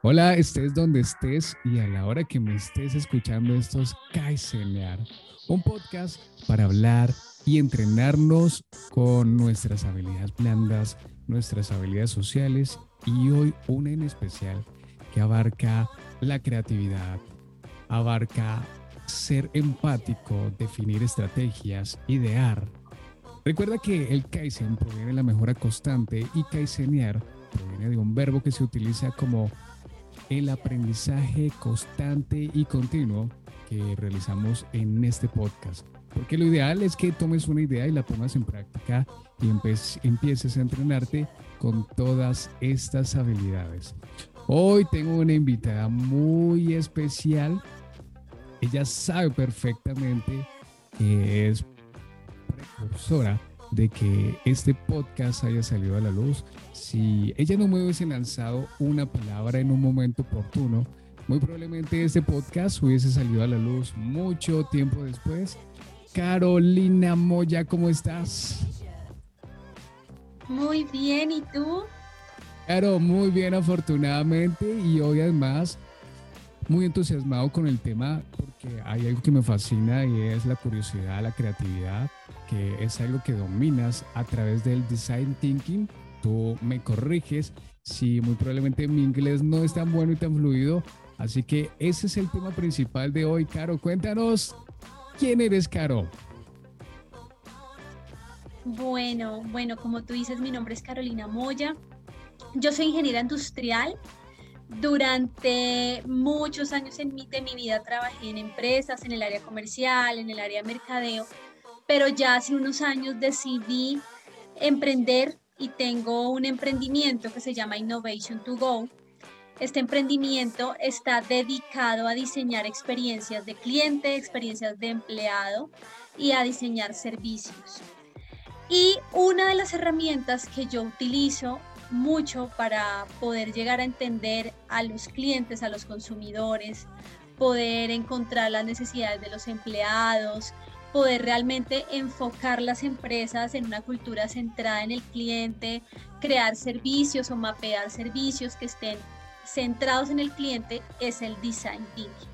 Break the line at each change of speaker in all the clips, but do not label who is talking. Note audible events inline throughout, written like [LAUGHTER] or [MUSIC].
Hola, estés donde estés y a la hora que me estés escuchando estos Kaizenear, un podcast para hablar y entrenarnos con nuestras habilidades blandas, nuestras habilidades sociales y hoy una en especial que abarca la creatividad, abarca ser empático, definir estrategias, idear. Recuerda que el Kaizen proviene de la mejora constante y Kaizenear proviene de un verbo que se utiliza como el aprendizaje constante y continuo que realizamos en este podcast. Porque lo ideal es que tomes una idea y la pongas en práctica y empieces a entrenarte con todas estas habilidades. Hoy tengo una invitada muy especial. Ella sabe perfectamente que es precursora de que este podcast haya salido a la luz. Si ella no me hubiese lanzado una palabra en un momento oportuno, muy probablemente este podcast hubiese salido a la luz mucho tiempo después. Carolina Moya, ¿cómo estás?
Muy bien, ¿y tú?
Claro, muy bien, afortunadamente. Y hoy además muy entusiasmado con el tema porque hay algo que me fascina y es la curiosidad, la creatividad, que es algo que dominas a través del design thinking. Tú me corriges si muy probablemente mi inglés no es tan bueno y tan fluido. Así que ese es el tema principal de hoy, Caro. Cuéntanos, ¿quién eres, Caro?
Bueno, bueno, como tú dices, mi nombre es Carolina Moya. Yo soy ingeniera industrial, durante muchos años en mi, de mi vida trabajé en empresas, en el área comercial, en el área de mercadeo, pero ya hace unos años decidí emprender y tengo un emprendimiento que se llama Innovation to Go. Este emprendimiento está dedicado a diseñar experiencias de cliente, experiencias de empleado y a diseñar servicios. Y una de las herramientas que yo utilizo mucho para poder llegar a entender a los clientes, a los consumidores, poder encontrar las necesidades de los empleados, poder realmente enfocar las empresas en una cultura centrada en el cliente, crear servicios o mapear servicios que estén centrados en el cliente, es el design thinking.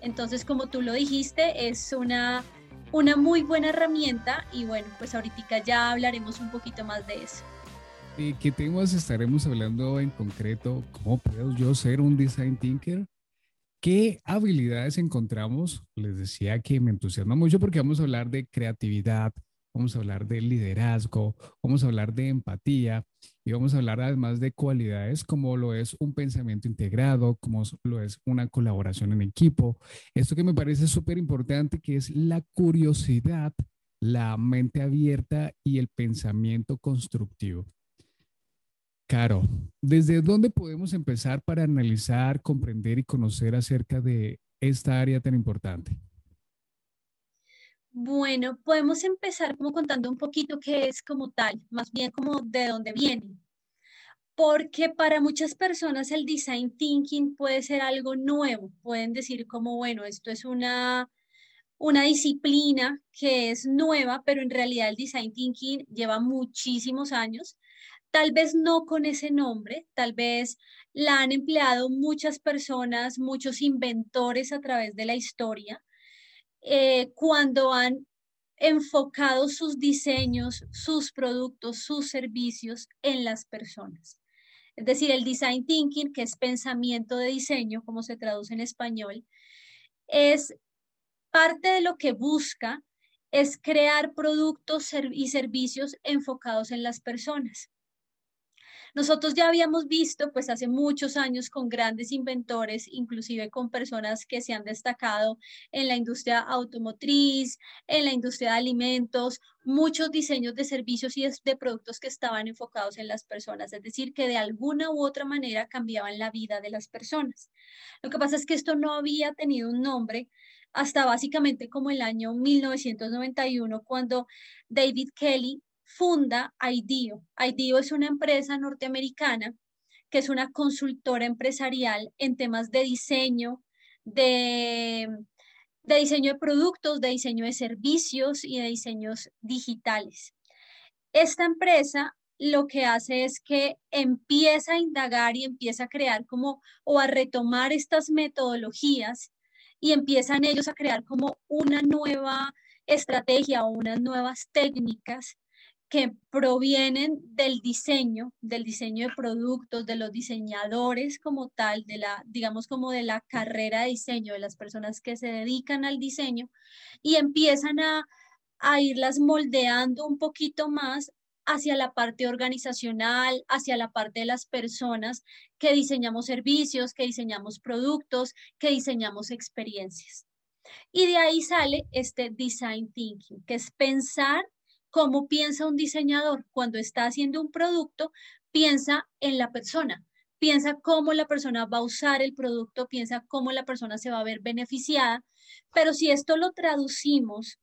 Entonces, como tú lo dijiste, es una, una muy buena herramienta y bueno, pues ahorita ya hablaremos un poquito más de eso.
Eh, ¿Qué temas estaremos hablando en concreto? ¿Cómo puedo yo ser un design thinker? ¿Qué habilidades encontramos? Les decía que me entusiasma mucho porque vamos a hablar de creatividad, vamos a hablar de liderazgo, vamos a hablar de empatía y vamos a hablar además de cualidades como lo es un pensamiento integrado, como lo es una colaboración en equipo. Esto que me parece súper importante, que es la curiosidad, la mente abierta y el pensamiento constructivo. Caro, ¿desde dónde podemos empezar para analizar, comprender y conocer acerca de esta área tan importante?
Bueno, podemos empezar como contando un poquito qué es como tal, más bien como de dónde viene. Porque para muchas personas el design thinking puede ser algo nuevo. Pueden decir como, bueno, esto es una, una disciplina que es nueva, pero en realidad el design thinking lleva muchísimos años tal vez no con ese nombre, tal vez la han empleado muchas personas, muchos inventores a través de la historia, eh, cuando han enfocado sus diseños, sus productos, sus servicios en las personas. Es decir, el design thinking, que es pensamiento de diseño, como se traduce en español, es parte de lo que busca es crear productos y servicios enfocados en las personas. Nosotros ya habíamos visto, pues hace muchos años, con grandes inventores, inclusive con personas que se han destacado en la industria automotriz, en la industria de alimentos, muchos diseños de servicios y de productos que estaban enfocados en las personas, es decir, que de alguna u otra manera cambiaban la vida de las personas. Lo que pasa es que esto no había tenido un nombre hasta básicamente como el año 1991, cuando David Kelly funda IDEO. IDEO es una empresa norteamericana que es una consultora empresarial en temas de diseño, de, de diseño de productos, de diseño de servicios y de diseños digitales. Esta empresa lo que hace es que empieza a indagar y empieza a crear como o a retomar estas metodologías y empiezan ellos a crear como una nueva estrategia o unas nuevas técnicas que provienen del diseño, del diseño de productos, de los diseñadores como tal, de la, digamos como de la carrera de diseño, de las personas que se dedican al diseño y empiezan a, a irlas moldeando un poquito más hacia la parte organizacional, hacia la parte de las personas que diseñamos servicios, que diseñamos productos, que diseñamos experiencias. Y de ahí sale este design thinking, que es pensar cómo piensa un diseñador cuando está haciendo un producto, piensa en la persona, piensa cómo la persona va a usar el producto, piensa cómo la persona se va a ver beneficiada, pero si esto lo traducimos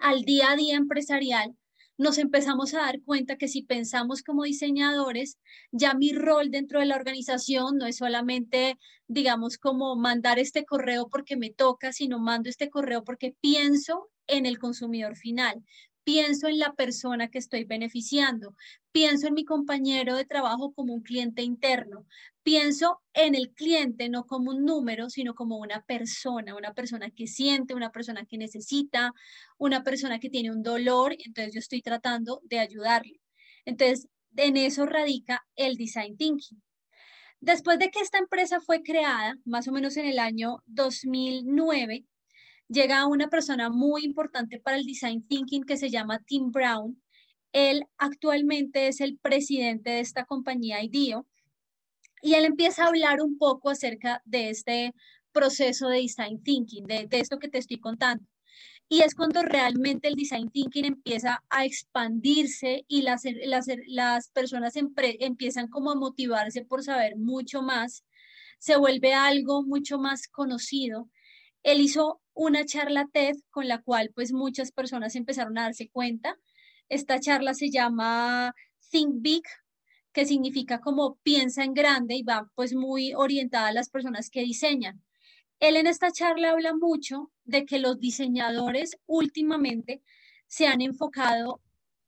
al día a día empresarial, nos empezamos a dar cuenta que si pensamos como diseñadores, ya mi rol dentro de la organización no es solamente, digamos, como mandar este correo porque me toca, sino mando este correo porque pienso en el consumidor final, pienso en la persona que estoy beneficiando, pienso en mi compañero de trabajo como un cliente interno, pienso en el cliente no como un número, sino como una persona, una persona que siente, una persona que necesita, una persona que tiene un dolor, entonces yo estoy tratando de ayudarle. Entonces, en eso radica el design thinking. Después de que esta empresa fue creada, más o menos en el año 2009, llega una persona muy importante para el design thinking que se llama Tim Brown. Él actualmente es el presidente de esta compañía IDEO y él empieza a hablar un poco acerca de este proceso de design thinking, de, esto que te estoy contando. Y es cuando realmente el design thinking empieza a expandirse y las, las, las personas empiezan como a motivarse por saber mucho más, se vuelve algo mucho más conocido. Él hizo una charla TED con la cual pues muchas personas empezaron a darse cuenta. Esta charla se llama Think Big, que significa como piensa en grande y va pues muy orientada a las personas que diseñan. Él en esta charla habla mucho de que los diseñadores últimamente se han enfocado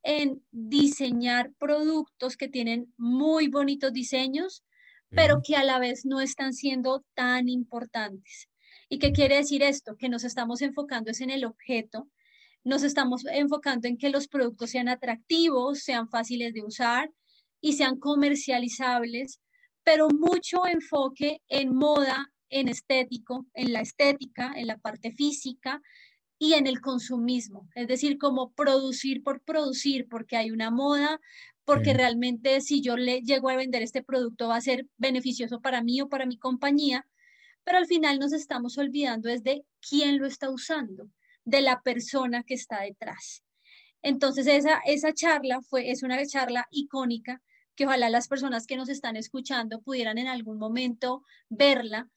en diseñar productos que tienen muy bonitos diseños, pero que a la vez no están siendo tan importantes. ¿Y qué quiere decir esto? Que nos estamos enfocando es en el objeto, nos estamos enfocando en que los productos sean atractivos, sean fáciles de usar y sean comercializables, pero mucho enfoque en moda, en estético, en la estética, en la parte física y en el consumismo, es decir, como producir por producir, porque hay una moda, porque realmente si yo le llego a vender este producto va a ser beneficioso para mí o para mi compañía, pero al final nos estamos olvidando es de quién lo está usando, de la persona que está detrás. Entonces esa, esa charla fue, es una charla icónica que ojalá las personas que nos están escuchando pudieran en algún momento verla,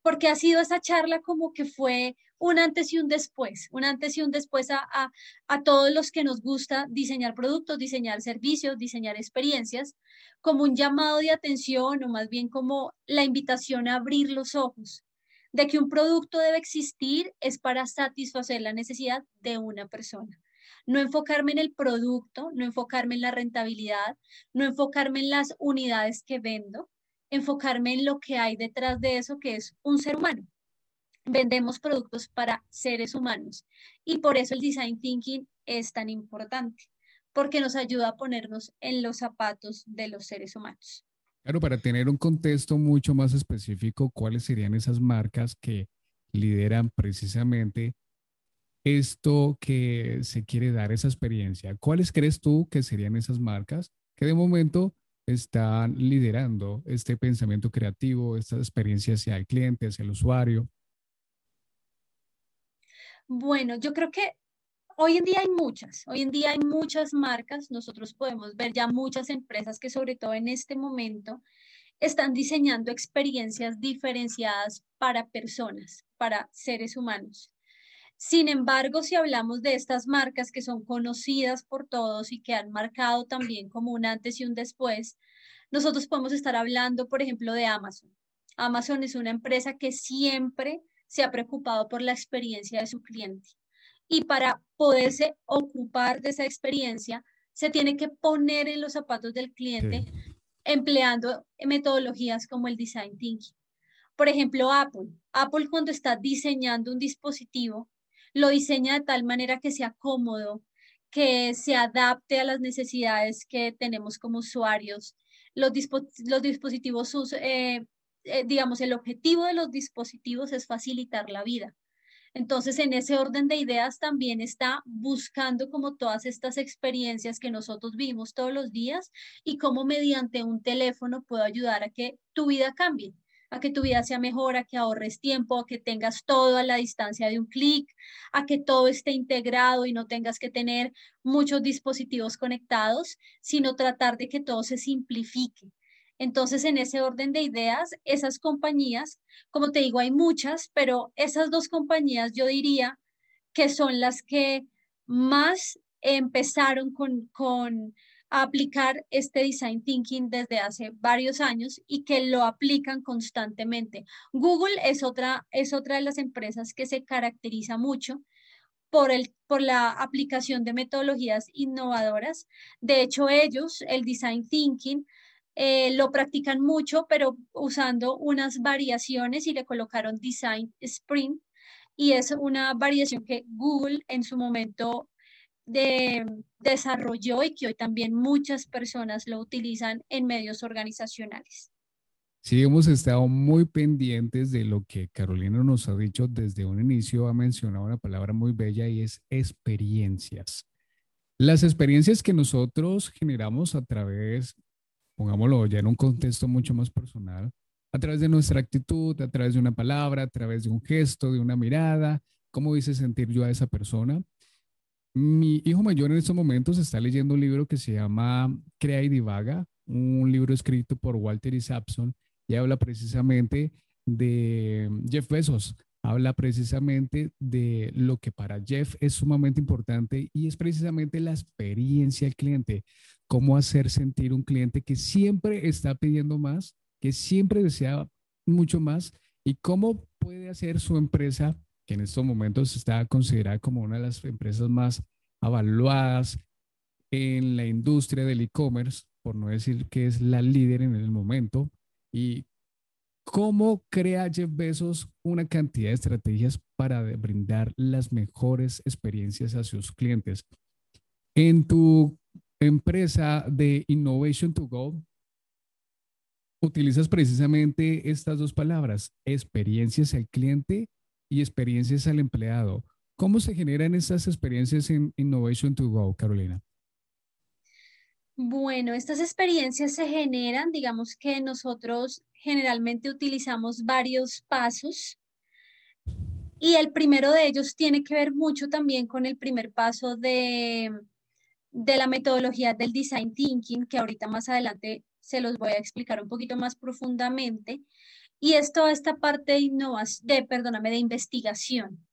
porque ha sido esa charla como que fue un antes y un después, un antes y un después a, a, a, todos los que nos gusta diseñar productos, diseñar servicios, diseñar experiencias, como un llamado de atención o más bien como la invitación a abrir los ojos de que un producto debe existir es para satisfacer la necesidad de una persona. No enfocarme en el producto, no enfocarme en la rentabilidad, no enfocarme en las unidades que vendo, enfocarme en lo que hay detrás de eso, que es un ser humano. Vendemos productos para seres humanos y por eso el design thinking es tan importante, porque nos ayuda a ponernos en los zapatos de los seres humanos.
Claro, para tener un contexto mucho más específico, ¿cuáles serían esas marcas que lideran precisamente esto que se quiere dar, esa experiencia? ¿Cuáles crees tú que serían esas marcas que de momento están liderando este pensamiento creativo, esta experiencia hacia el cliente, hacia el usuario?
Bueno, yo creo que hoy en día hay muchas, hoy en día hay muchas marcas, nosotros podemos ver ya muchas empresas que sobre todo en este momento están diseñando experiencias diferenciadas para personas, para seres humanos. Sin embargo, si hablamos de estas marcas que son conocidas por todos y que han marcado también como un antes y un después, nosotros podemos estar hablando, por ejemplo, de Amazon. Amazon es una empresa que siempre se ha preocupado por la experiencia de su cliente. Y para poderse ocupar de esa experiencia, se tiene que poner en los zapatos del cliente empleando metodologías como el design thinking. Por ejemplo, Apple. Apple cuando está diseñando un dispositivo, lo diseña de tal manera que sea cómodo, que se adapte a las necesidades que tenemos como usuarios. Los, los dispositivos, eh, eh, digamos, el objetivo de los dispositivos es facilitar la vida. Entonces, en ese orden de ideas también está buscando como todas estas experiencias que nosotros vivimos todos los días y cómo mediante un teléfono puedo ayudar a que tu vida cambie a que tu vida sea mejor, a que ahorres tiempo, a que tengas todo a la distancia de un clic, a que todo esté integrado y no tengas que tener muchos dispositivos conectados, sino tratar de que todo se simplifique. Entonces, en ese orden de ideas, esas compañías, como te digo, hay muchas, pero esas dos compañías yo diría que son las que más empezaron con, con aplicar este design thinking desde hace varios años y que lo aplican constantemente. Google es otra, es otra de las empresas que se caracteriza mucho por, el, por la aplicación de metodologías innovadoras. De hecho, ellos, el design thinking, eh, lo practican mucho, pero usando unas variaciones y le colocaron design sprint. Y es una variación que Google en su momento de, desarrolló y que hoy también muchas personas lo utilizan en medios organizacionales.
Sí, hemos estado muy pendientes de lo que Carolina nos ha dicho desde un inicio. Ha mencionado una palabra muy bella y es experiencias. Las experiencias que nosotros generamos a través, pongámoslo ya en un contexto mucho más personal, a través de nuestra actitud, a través de una palabra, a través de un gesto, de una mirada, cómo hice sentir yo a esa persona, mi hijo mayor en estos momentos está leyendo un libro que se llama Crea y Divaga, un libro escrito por Walter Isaacson y habla precisamente de Jeff Bezos. Habla precisamente de lo que para Jeff es sumamente importante y es precisamente la experiencia del cliente. Cómo hacer sentir un cliente que siempre está pidiendo más, que siempre desea mucho más y cómo puede hacer su empresa que en estos momentos está considerada como una de las empresas más avaluadas en la industria del e-commerce, por no decir que es la líder en el momento, y cómo crea Jeff Bezos una cantidad de estrategias para brindar las mejores experiencias a sus clientes. En tu empresa de Innovation to Go, utilizas precisamente estas dos palabras, experiencias al cliente y experiencias al empleado. ¿Cómo se generan estas experiencias en Innovation to Go, Carolina?
Bueno, estas experiencias se generan, digamos que nosotros generalmente utilizamos varios pasos y el primero de ellos tiene que ver mucho también con el primer paso de, de la metodología del design thinking, que ahorita más adelante se los voy a explicar un poquito más profundamente. Y es toda esta parte de de, perdóname, de investigación.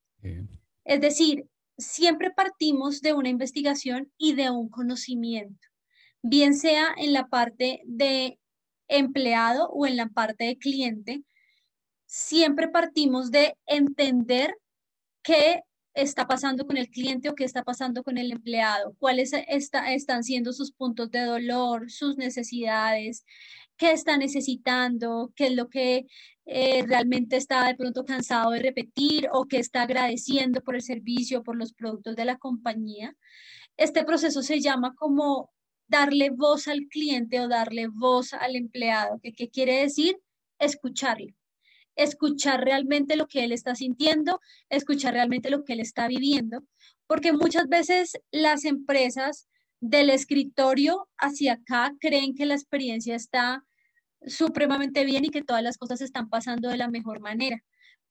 Es decir, siempre partimos de una investigación y de un conocimiento, bien sea en la parte de empleado o en la parte de cliente, siempre partimos de entender qué está pasando con el cliente o qué está pasando con el empleado, cuáles están siendo sus puntos de dolor, sus necesidades, qué está necesitando, qué es lo que eh, realmente está de pronto cansado de repetir o que está agradeciendo por el servicio, por los productos de la compañía. Este proceso se llama como darle voz al cliente o darle voz al empleado. ¿Qué, quiere decir? Escucharlo. Escuchar realmente lo que él está sintiendo, escuchar realmente lo que él está viviendo, porque muchas veces las empresas del escritorio hacia acá creen que la experiencia está supremamente bien y que todas las cosas están pasando de la mejor manera.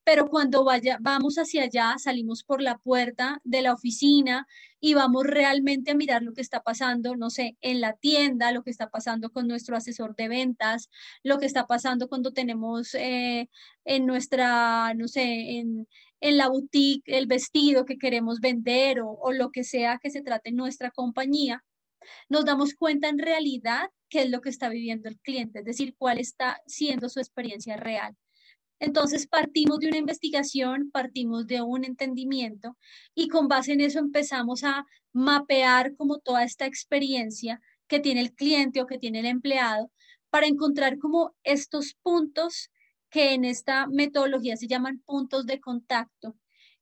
Pero cuando vaya, vamos hacia allá, salimos por la puerta de la oficina y vamos realmente a mirar lo que está pasando, no sé, en la tienda, lo que está pasando con nuestro asesor de ventas, lo que está pasando cuando tenemos eh, en nuestra, no sé, en, en la boutique el vestido que queremos vender o, o lo que sea que se trate en nuestra compañía, nos damos cuenta en realidad qué es lo que está viviendo el cliente, es decir, cuál está siendo su experiencia real. Entonces partimos de una investigación, partimos de un entendimiento y con base en eso empezamos a mapear como toda esta experiencia que tiene el cliente o que tiene el empleado para encontrar como estos puntos que en esta metodología se llaman puntos de contacto,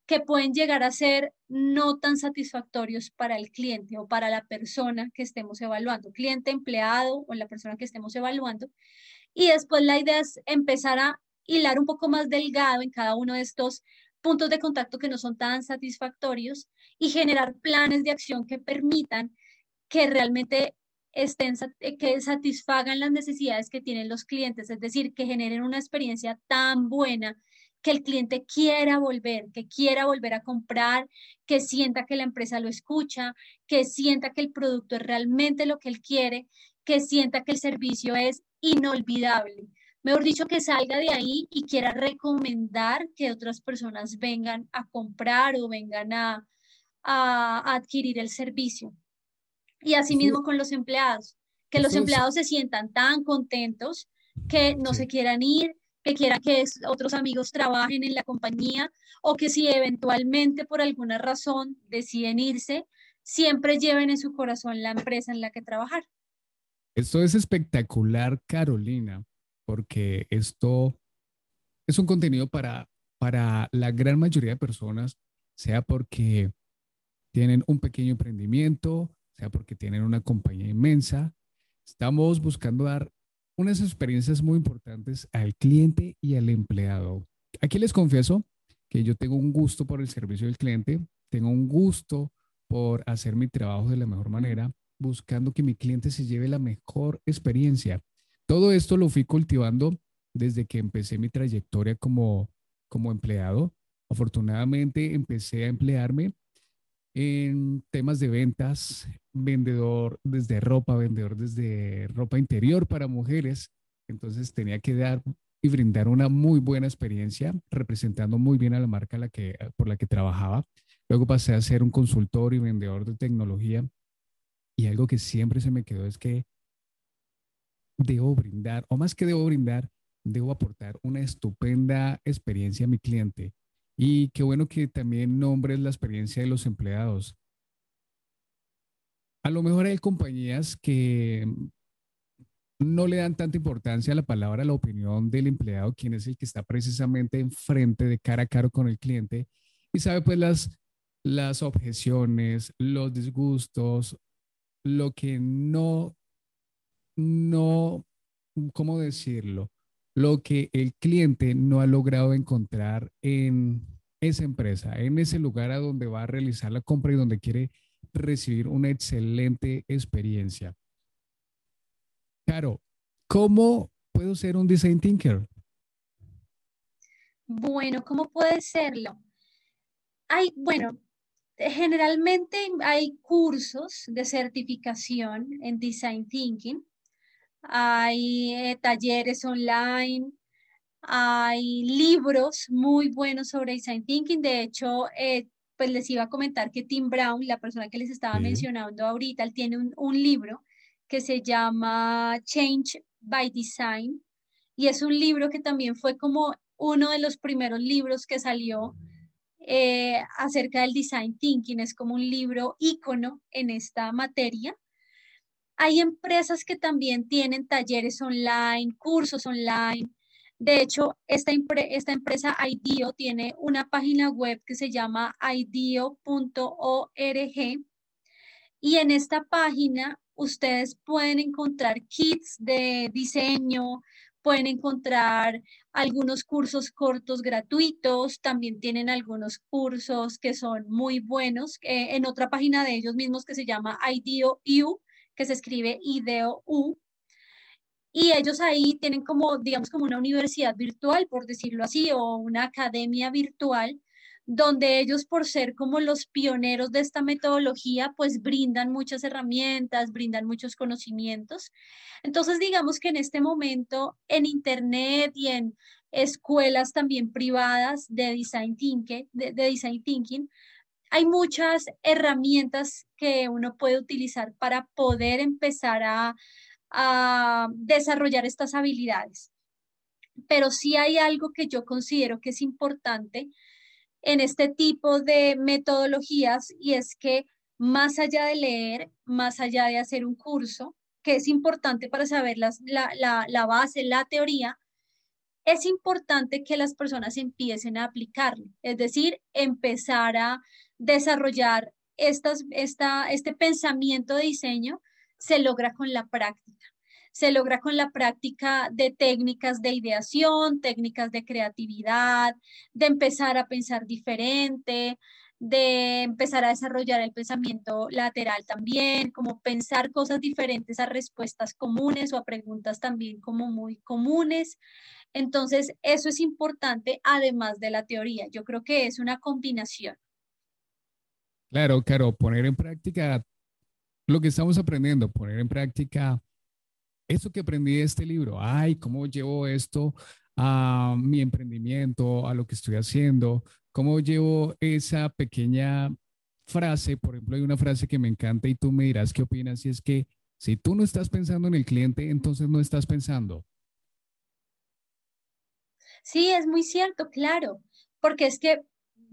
que pueden llegar a ser no tan satisfactorios para el cliente o para la persona que estemos evaluando, cliente, empleado o la persona que estemos evaluando. Y después la idea es empezar a hilar un poco más delgado en cada uno de estos puntos de contacto que no son tan satisfactorios y generar planes de acción que permitan que realmente estén, eh, que satisfagan las necesidades que tienen los clientes, es decir, que generen una experiencia tan buena que el cliente quiera volver, que quiera volver a comprar, que sienta que la empresa lo escucha, que sienta que el producto es realmente lo que él quiere, que sienta que el servicio es inolvidable. Mejor dicho, que salga de ahí y quiera recomendar que otras personas vengan a comprar o vengan a, a, adquirir el servicio. Y asimismo con los empleados, que los empleados se sientan tan contentos que no se quieran ir, que quieran que otros amigos trabajen en la compañía o que si eventualmente por alguna razón deciden irse, siempre lleven en su corazón la empresa en la que trabajar.
Esto es espectacular, Carolina, porque esto es un contenido para, para la gran mayoría de personas, sea porque tienen un pequeño emprendimiento, sea porque tienen una compañía inmensa. Estamos buscando dar unas experiencias muy importantes al cliente y al empleado. Aquí les confieso que yo tengo un gusto por el servicio del cliente, tengo un gusto por hacer mi trabajo de la mejor manera, buscando que mi cliente se lleve la mejor experiencia. Todo esto lo fui cultivando desde que empecé mi trayectoria como, como empleado. Afortunadamente empecé a emplearme en temas de ventas, vendedor desde ropa, vendedor desde ropa interior para mujeres. Entonces tenía que dar y brindar una muy buena experiencia representando muy bien a la marca por la que trabajaba. Luego pasé a ser un consultor y vendedor de tecnología. Y algo que siempre se me quedó es que debo brindar, o más que debo brindar, debo aportar una estupenda experiencia a mi cliente y qué bueno que también nombres la experiencia de los empleados. A lo mejor hay compañías que no le dan tanta importancia a la palabra, a la opinión del empleado, quien es el que está precisamente enfrente de cara a cara con el cliente y sabe pues las, las objeciones, los disgustos, lo que no, no, ¿cómo decirlo? lo que el cliente no ha logrado encontrar en esa empresa, en ese lugar a donde va a realizar la compra y donde quiere recibir una excelente experiencia. Claro, ¿cómo puedo ser un design thinker?
Bueno, ¿cómo puede serlo? Hay, bueno, generalmente hay cursos de certificación en design thinking hay eh, talleres online, hay libros muy buenos sobre design thinking. De hecho, eh, pues les iba a comentar que Tim Brown, la persona que les estaba mencionando ahorita, él tiene un, libro que se llama Change by Design y es un libro que también fue como uno de los primeros libros que salió eh, acerca del design thinking. Es como un libro ícono en esta materia hay empresas que también tienen talleres online, cursos online. De hecho, esta, empresa IDEO tiene una página web que se llama ideo.org y en esta página ustedes pueden encontrar kits de diseño, pueden encontrar algunos cursos cortos gratuitos, también tienen algunos cursos que son muy buenos eh, en otra página de ellos mismos que se llama IDEO que se escribe IDEO U. Y ellos ahí tienen como, digamos, como una universidad virtual, por decirlo así, o una academia virtual, donde ellos, por ser como los pioneros de esta metodología, pues brindan muchas herramientas, brindan muchos conocimientos. Entonces, digamos que en este momento en Internet y en escuelas también privadas de design thinking, de design thinking hay muchas herramientas que uno puede utilizar para poder empezar a, desarrollar estas habilidades. pero sí hay algo que yo considero que es importante en este tipo de metodologías y es que más allá de leer, más allá de hacer un curso, que es importante para saber la, la, base, la teoría, es importante que las personas empiecen a aplicarlo, es decir, empezar a desarrollar estas, esta, este pensamiento de diseño, se logra con la práctica. Se logra con la práctica de técnicas de ideación, técnicas de creatividad, de empezar a pensar diferente, de empezar a desarrollar el pensamiento lateral también, como pensar cosas diferentes a respuestas comunes o a preguntas también como muy comunes. Entonces, eso es importante además de la teoría. Yo creo que es una combinación.
Claro, claro, poner en práctica lo que estamos aprendiendo, poner en práctica eso que aprendí de este libro. Ay, ¿cómo llevo esto a mi emprendimiento, a lo que estoy haciendo? ¿Cómo llevo esa pequeña frase? Por ejemplo, hay una frase que me encanta y tú me dirás qué opinas y es que si tú no estás pensando en el cliente, entonces no estás pensando.
Sí, es muy cierto, claro, porque es que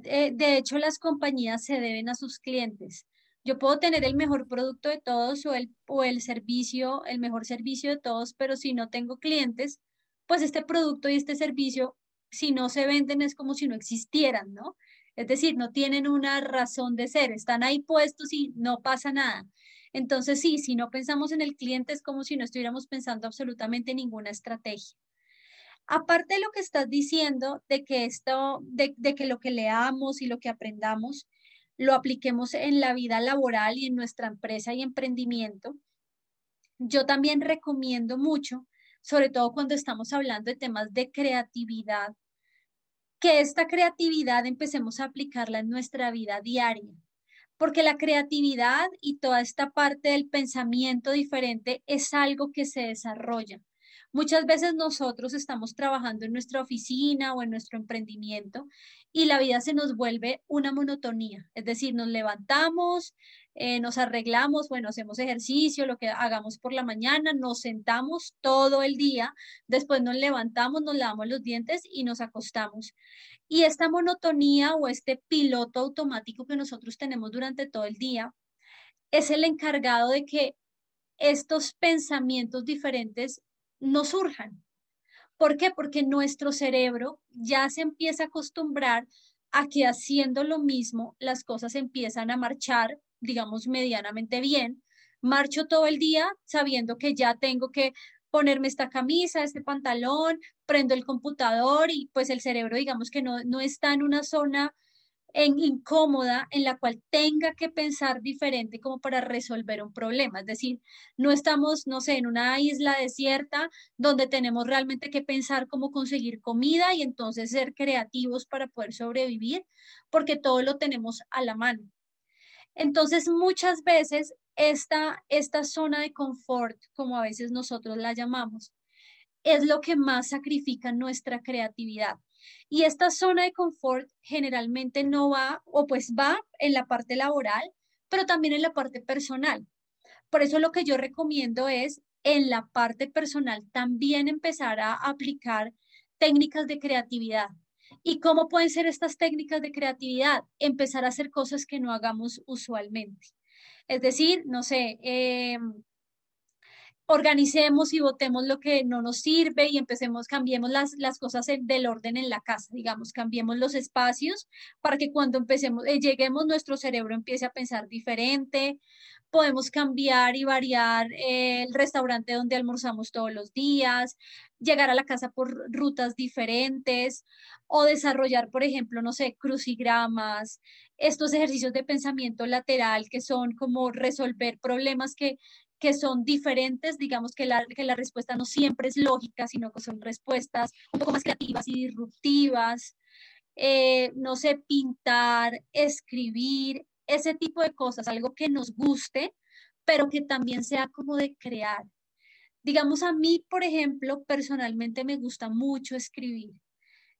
eh, de hecho las compañías se deben a sus clientes. Yo puedo tener el mejor producto de todos o el, o el servicio, el mejor servicio de todos, pero si no tengo clientes, pues este producto y este servicio si no se venden es como si no existieran, ¿no? Es decir, no tienen una razón de ser, están ahí puestos y no pasa nada. Entonces, sí, si no pensamos en el cliente es como si no estuviéramos pensando absolutamente ninguna estrategia. Aparte de lo que estás diciendo, de que esto, de, que lo que leamos y lo que aprendamos lo apliquemos en la vida laboral y en nuestra empresa y emprendimiento, yo también recomiendo mucho, sobre todo cuando estamos hablando de temas de creatividad, que esta creatividad empecemos a aplicarla en nuestra vida diaria, porque la creatividad y toda esta parte del pensamiento diferente es algo que se desarrolla. Muchas veces nosotros estamos trabajando en nuestra oficina o en nuestro emprendimiento y la vida se nos vuelve una monotonía, es decir, nos levantamos, eh, nos arreglamos, bueno, hacemos ejercicio, lo que hagamos por la mañana, nos sentamos todo el día, después nos levantamos, nos lavamos los dientes y nos acostamos. Y esta monotonía o este piloto automático que nosotros tenemos durante todo el día es el encargado de que estos pensamientos diferentes no surjan. ¿Por qué? Porque nuestro cerebro ya se empieza a acostumbrar a que haciendo lo mismo las cosas empiezan a marchar digamos, medianamente bien. Marcho todo el día sabiendo que ya tengo que ponerme esta camisa, este pantalón, prendo el computador y pues el cerebro, digamos que no, no está en una zona en incómoda en la cual tenga que pensar diferente como para resolver un problema. Es decir, no estamos, no sé, en una isla desierta donde tenemos realmente que pensar cómo conseguir comida y entonces ser creativos para poder sobrevivir, porque todo lo tenemos a la mano. Entonces, muchas veces esta, esta zona de confort, como a veces nosotros la llamamos, es lo que más sacrifica nuestra creatividad. Y esta zona de confort generalmente no va, o pues va en la parte laboral, pero también en la parte personal. Por eso lo que yo recomiendo es en la parte personal también empezar a aplicar técnicas de creatividad. ¿Y cómo pueden ser estas técnicas de creatividad? Empezar a hacer cosas que no hagamos usualmente. Es decir, no sé, em, organicemos y votemos lo que no nos sirve y empecemos, cambiemos las, las cosas del orden en la casa, digamos, cambiemos los espacios para que cuando empecemos, eh, lleguemos, nuestro cerebro empiece a pensar diferente. Podemos cambiar y variar eh, el restaurante donde almorzamos todos los días, llegar a la casa por rutas diferentes o desarrollar, por ejemplo, no sé, crucigramas, estos ejercicios de pensamiento lateral que son como resolver problemas que, que son diferentes, digamos que la, que la respuesta no siempre es lógica, sino que son respuestas un poco más creativas y disruptivas. Eh, no sé, pintar, escribir, ese tipo de cosas, algo que nos guste, pero que también sea como de crear. Digamos, a mí, por ejemplo, personalmente me gusta mucho escribir.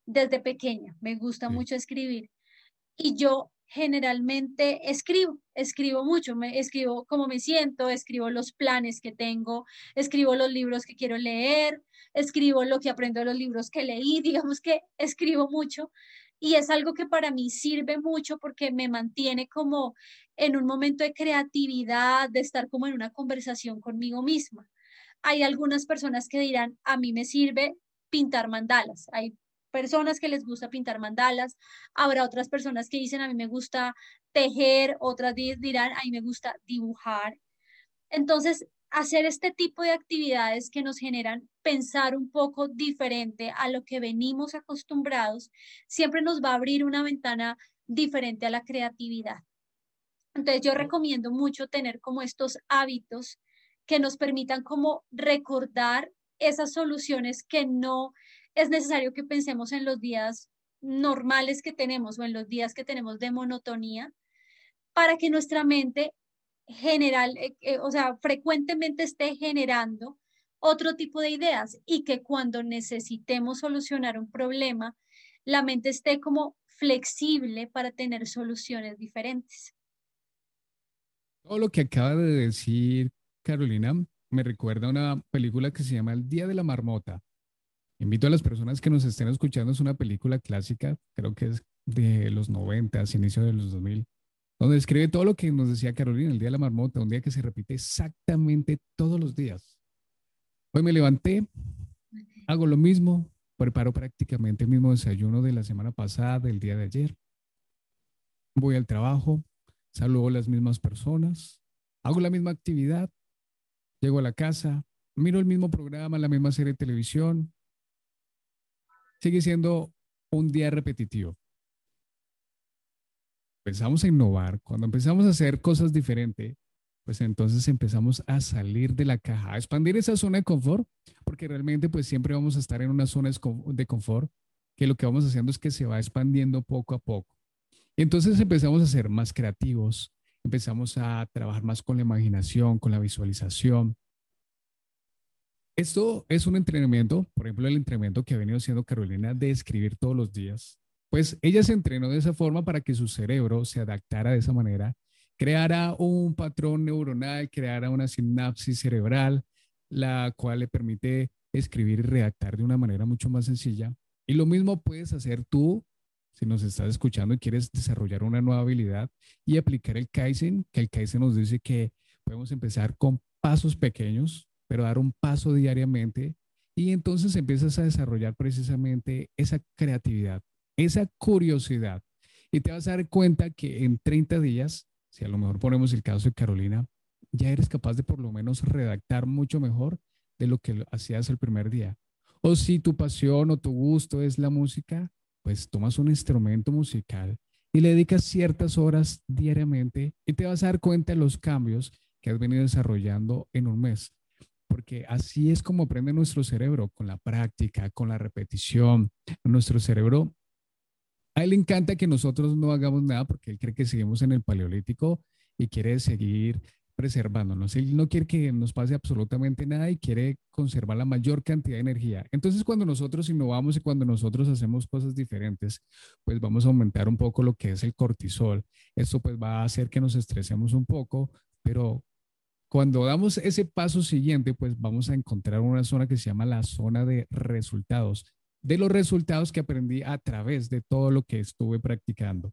Desde pequeña me gusta mucho escribir. Y yo generalmente escribo, escribo mucho, me, escribo cómo me siento, escribo los planes que tengo, escribo los libros que quiero leer, escribo lo que aprendo de los libros que leí, [LAUGHS] digamos que escribo mucho y es algo que para mí sirve mucho porque me mantiene como en un momento de creatividad, de estar como en una conversación conmigo misma. Hay algunas personas que dirán, a mí me sirve pintar mandalas. Hay personas que les gusta pintar mandalas, habrá otras personas que dicen a mí me gusta tejer, otras dirán a mí me gusta dibujar. Entonces, hacer este tipo de actividades que nos generan pensar un poco diferente a lo que venimos acostumbrados, siempre nos va a abrir una ventana diferente a la creatividad. Entonces, yo recomiendo mucho tener como estos hábitos que nos permitan como recordar esas soluciones que no es necesario que pensemos en los días normales que tenemos o en los días que tenemos de monotonía para que nuestra mente general, eh, eh, o sea, frecuentemente esté generando otro tipo de ideas y que cuando necesitemos solucionar un problema, la mente esté como flexible para tener soluciones diferentes.
Todo lo que acaba de decir Carolina me recuerda a una película que se llama El Día de la Marmota. Invito a las personas que nos estén escuchando, es una película clásica, creo que es de los 90, inicio de los 2000, donde describe todo lo que nos decía Carolina, el día de la marmota, un día que se repite exactamente todos los días. Hoy me levanté, hago lo mismo, preparo prácticamente el mismo desayuno de la semana pasada, del día de ayer. Voy al trabajo, saludo a las mismas personas, hago la misma actividad, llego a la casa, miro el mismo programa, la misma serie de televisión, sigue siendo un día repetitivo. Empezamos a innovar, cuando empezamos a hacer cosas diferentes, pues entonces empezamos a salir de la caja, a expandir esa zona de confort, porque realmente pues siempre vamos a estar en una zona de confort que lo que vamos haciendo es que se va expandiendo poco a poco. Entonces empezamos a ser más creativos, empezamos a trabajar más con la imaginación, con la visualización, esto es un entrenamiento, por ejemplo, el entrenamiento que ha venido haciendo Carolina de escribir todos los días. Pues ella se entrenó de esa forma para que su cerebro se adaptara de esa manera, creara un patrón neuronal, creara una sinapsis cerebral, la cual le permite escribir y redactar de una manera mucho más sencilla. Y lo mismo puedes hacer tú si nos estás escuchando y quieres desarrollar una nueva habilidad y aplicar el Kaizen, que el Kaizen nos dice que podemos empezar con pasos pequeños, pero dar un paso diariamente. Y entonces empiezas a desarrollar precisamente esa creatividad, esa curiosidad. Y te vas a dar cuenta que en 30 días, si a lo mejor ponemos el caso de Carolina, ya eres capaz de por lo menos redactar mucho mejor de lo que hacías el primer día. O si tu pasión o tu gusto es la música, pues tomas un instrumento musical y le dedicas ciertas horas diariamente y te vas a dar cuenta de los cambios que has venido desarrollando en un mes porque así es como aprende nuestro cerebro, con la práctica, con la repetición. Nuestro cerebro, a él le encanta que nosotros no hagamos nada porque él cree que seguimos en el paleolítico y quiere seguir preservándonos. Él no quiere que nos pase absolutamente nada y quiere conservar la mayor cantidad de energía. Entonces, cuando nosotros innovamos y cuando nosotros hacemos cosas diferentes, pues vamos a aumentar un poco lo que es el cortisol. Esto pues va a hacer que nos estresemos un poco, pero cuando damos ese paso siguiente, pues vamos a encontrar una zona que se llama la zona de resultados, de los resultados que aprendí a través de todo lo que estuve practicando.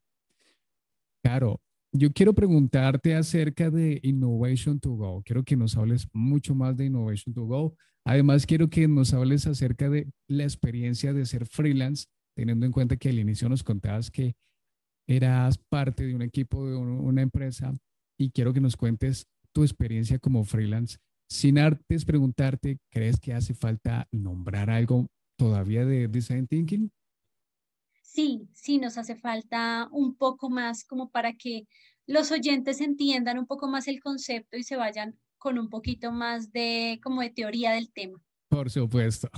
Claro, yo quiero preguntarte acerca de Innovation to Go. Quiero que nos hables mucho más de Innovation to Go. Además, quiero que nos hables acerca de la experiencia de ser freelance, teniendo en cuenta que al inicio nos contabas que eras parte de un equipo de una empresa y quiero que nos cuentes tu experiencia como freelance, sin antes preguntarte, ¿crees que hace falta nombrar algo todavía de design thinking?
Sí, sí, nos hace falta un poco más como para que los oyentes entiendan un poco más el concepto y se vayan con un poquito más de como de teoría del tema.
Por supuesto.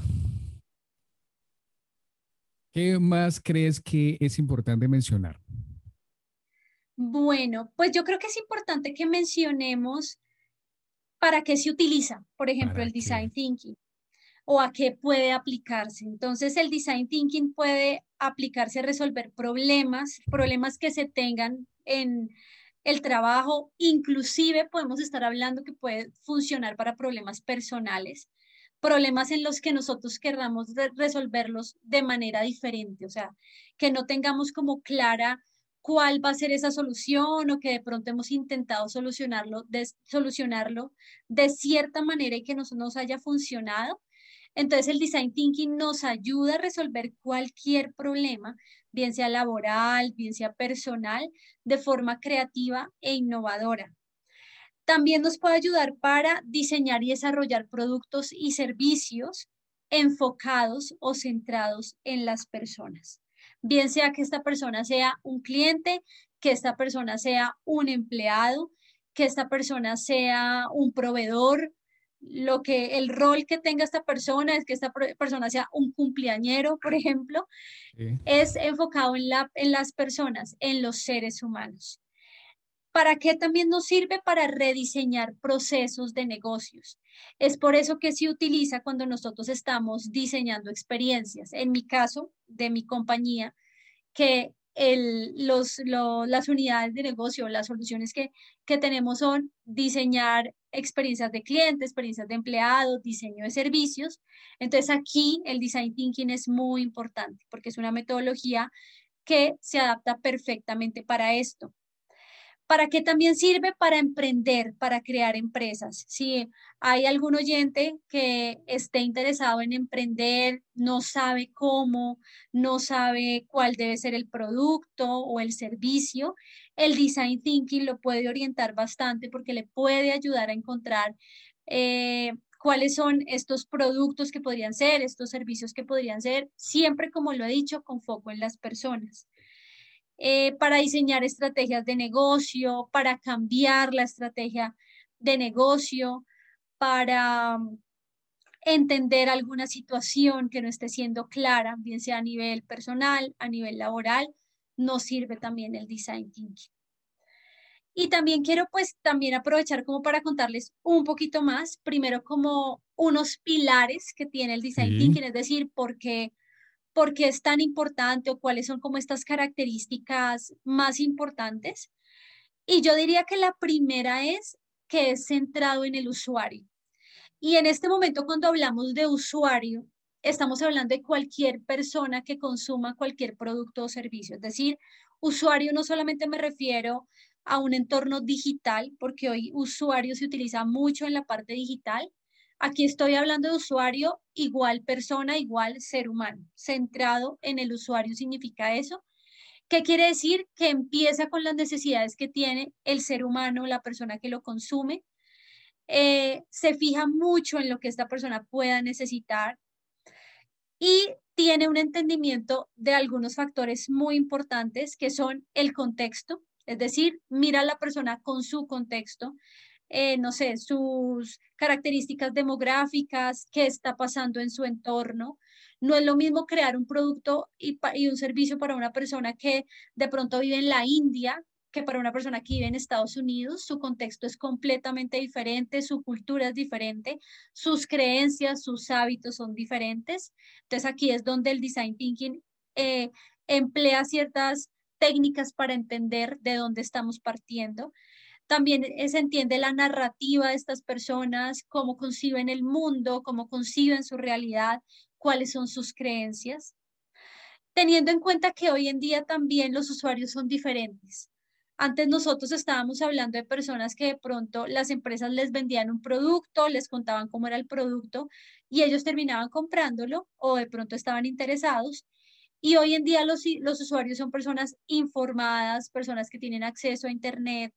¿Qué más crees que es importante mencionar?
Bueno, pues yo creo que es importante que mencionemos para qué se utiliza, por ejemplo, el design thinking. o a qué puede aplicarse. Entonces, el design thinking puede aplicarse a resolver problemas, problemas que se tengan en el trabajo, inclusive podemos estar hablando que puede funcionar para problemas personales, problemas en los que nosotros querramos resolverlos de manera diferente, o sea, que no tengamos como clara cuál va a ser esa solución o que de pronto hemos intentado solucionarlo de, solucionarlo de cierta manera y que no nos haya funcionado. Entonces el design thinking nos ayuda a resolver cualquier problema, bien sea laboral, bien sea personal, de forma creativa e innovadora. También nos puede ayudar para diseñar y desarrollar productos y servicios enfocados o centrados en las personas. Bien sea que esta persona sea un cliente, que esta persona sea un empleado, que esta persona sea un proveedor, lo que el rol que tenga esta persona es que esta persona sea un cumpleañero, por ejemplo, es enfocado en, la, en las personas, en los seres humanos. ¿Para qué también nos sirve? Para rediseñar procesos de negocios. Es por eso que se utiliza cuando nosotros estamos diseñando experiencias. En mi caso, de mi compañía, que los, las unidades de negocio, las soluciones que, tenemos son diseñar experiencias de clientes, experiencias de empleados, diseño de servicios. Entonces aquí el design thinking es muy importante porque es una metodología que se adapta perfectamente para esto. ¿Para qué también sirve? Para emprender, para crear empresas. Si hay algún oyente que esté interesado en emprender, no sabe cómo, no sabe cuál debe ser el producto o el servicio, el design thinking lo puede orientar bastante porque le puede ayudar a encontrar eh, cuáles son estos productos que podrían ser, estos servicios que podrían ser, siempre como lo he dicho, con foco en las personas. Eh, para diseñar estrategias de negocio, para cambiar la estrategia de negocio, para mm, entender alguna situación que no esté siendo clara, bien sea a nivel personal, a nivel laboral, nos sirve también el design thinking. Y también quiero pues también aprovechar como para contarles un poquito más, primero como unos pilares que tiene el design thinking, es decir, por qué por qué es tan importante o cuáles son como estas características más importantes. Y yo diría que la primera es que es centrado en el usuario. Y en este momento cuando hablamos de usuario, estamos hablando de cualquier persona que consuma cualquier producto o servicio. Es decir, usuario no solamente me refiero a un entorno digital, porque hoy usuario se utiliza mucho en la parte digital, Aquí estoy hablando de usuario igual persona, igual ser humano. Centrado en el usuario significa eso. ¿Qué quiere decir? Que empieza con las necesidades que tiene el ser humano, la persona que lo consume. Eh, se fija mucho en lo que esta persona pueda necesitar y tiene un entendimiento de algunos factores muy importantes que son el contexto, es decir, mira a la persona con su contexto, eh, no sé, sus características demográficas, qué está pasando en su entorno. No es lo mismo crear un producto y, un servicio para una persona que de pronto vive en la India que para una persona que vive en Estados Unidos, su contexto es completamente diferente, su cultura es diferente, sus creencias, sus hábitos son diferentes. Entonces aquí es donde el design thinking eh, emplea ciertas técnicas para entender de dónde estamos partiendo. También eh, se entiende la narrativa de estas personas, cómo conciben el mundo, cómo conciben su realidad, cuáles son sus creencias, teniendo en cuenta que hoy en día también los usuarios son diferentes. Antes nosotros estábamos hablando de personas que de pronto las empresas les vendían un producto, les contaban cómo era el producto y ellos terminaban comprándolo o de pronto estaban interesados. Y hoy en día los, los usuarios son personas informadas, personas que tienen acceso a Internet,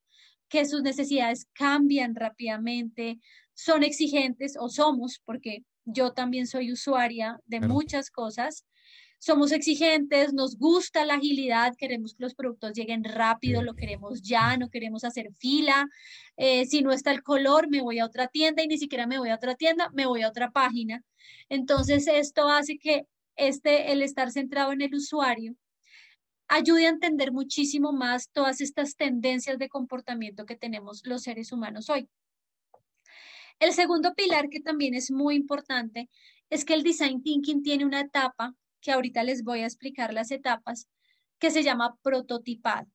que sus necesidades cambian rápidamente, son exigentes o somos, porque yo también soy usuaria de muchas cosas. Somos exigentes, nos gusta la agilidad, queremos que los productos lleguen rápido, lo queremos ya, no queremos hacer fila. Eh, si no está el color, me voy a otra tienda y ni siquiera me voy a otra tienda, me voy a otra página. Entonces, esto hace que este, el estar centrado en el usuario ayude a entender muchísimo más todas estas tendencias de comportamiento que tenemos los seres humanos hoy. El segundo pilar que también es muy importante es que el design thinking tiene una etapa, que ahorita les voy a explicar las etapas, que se llama prototipado.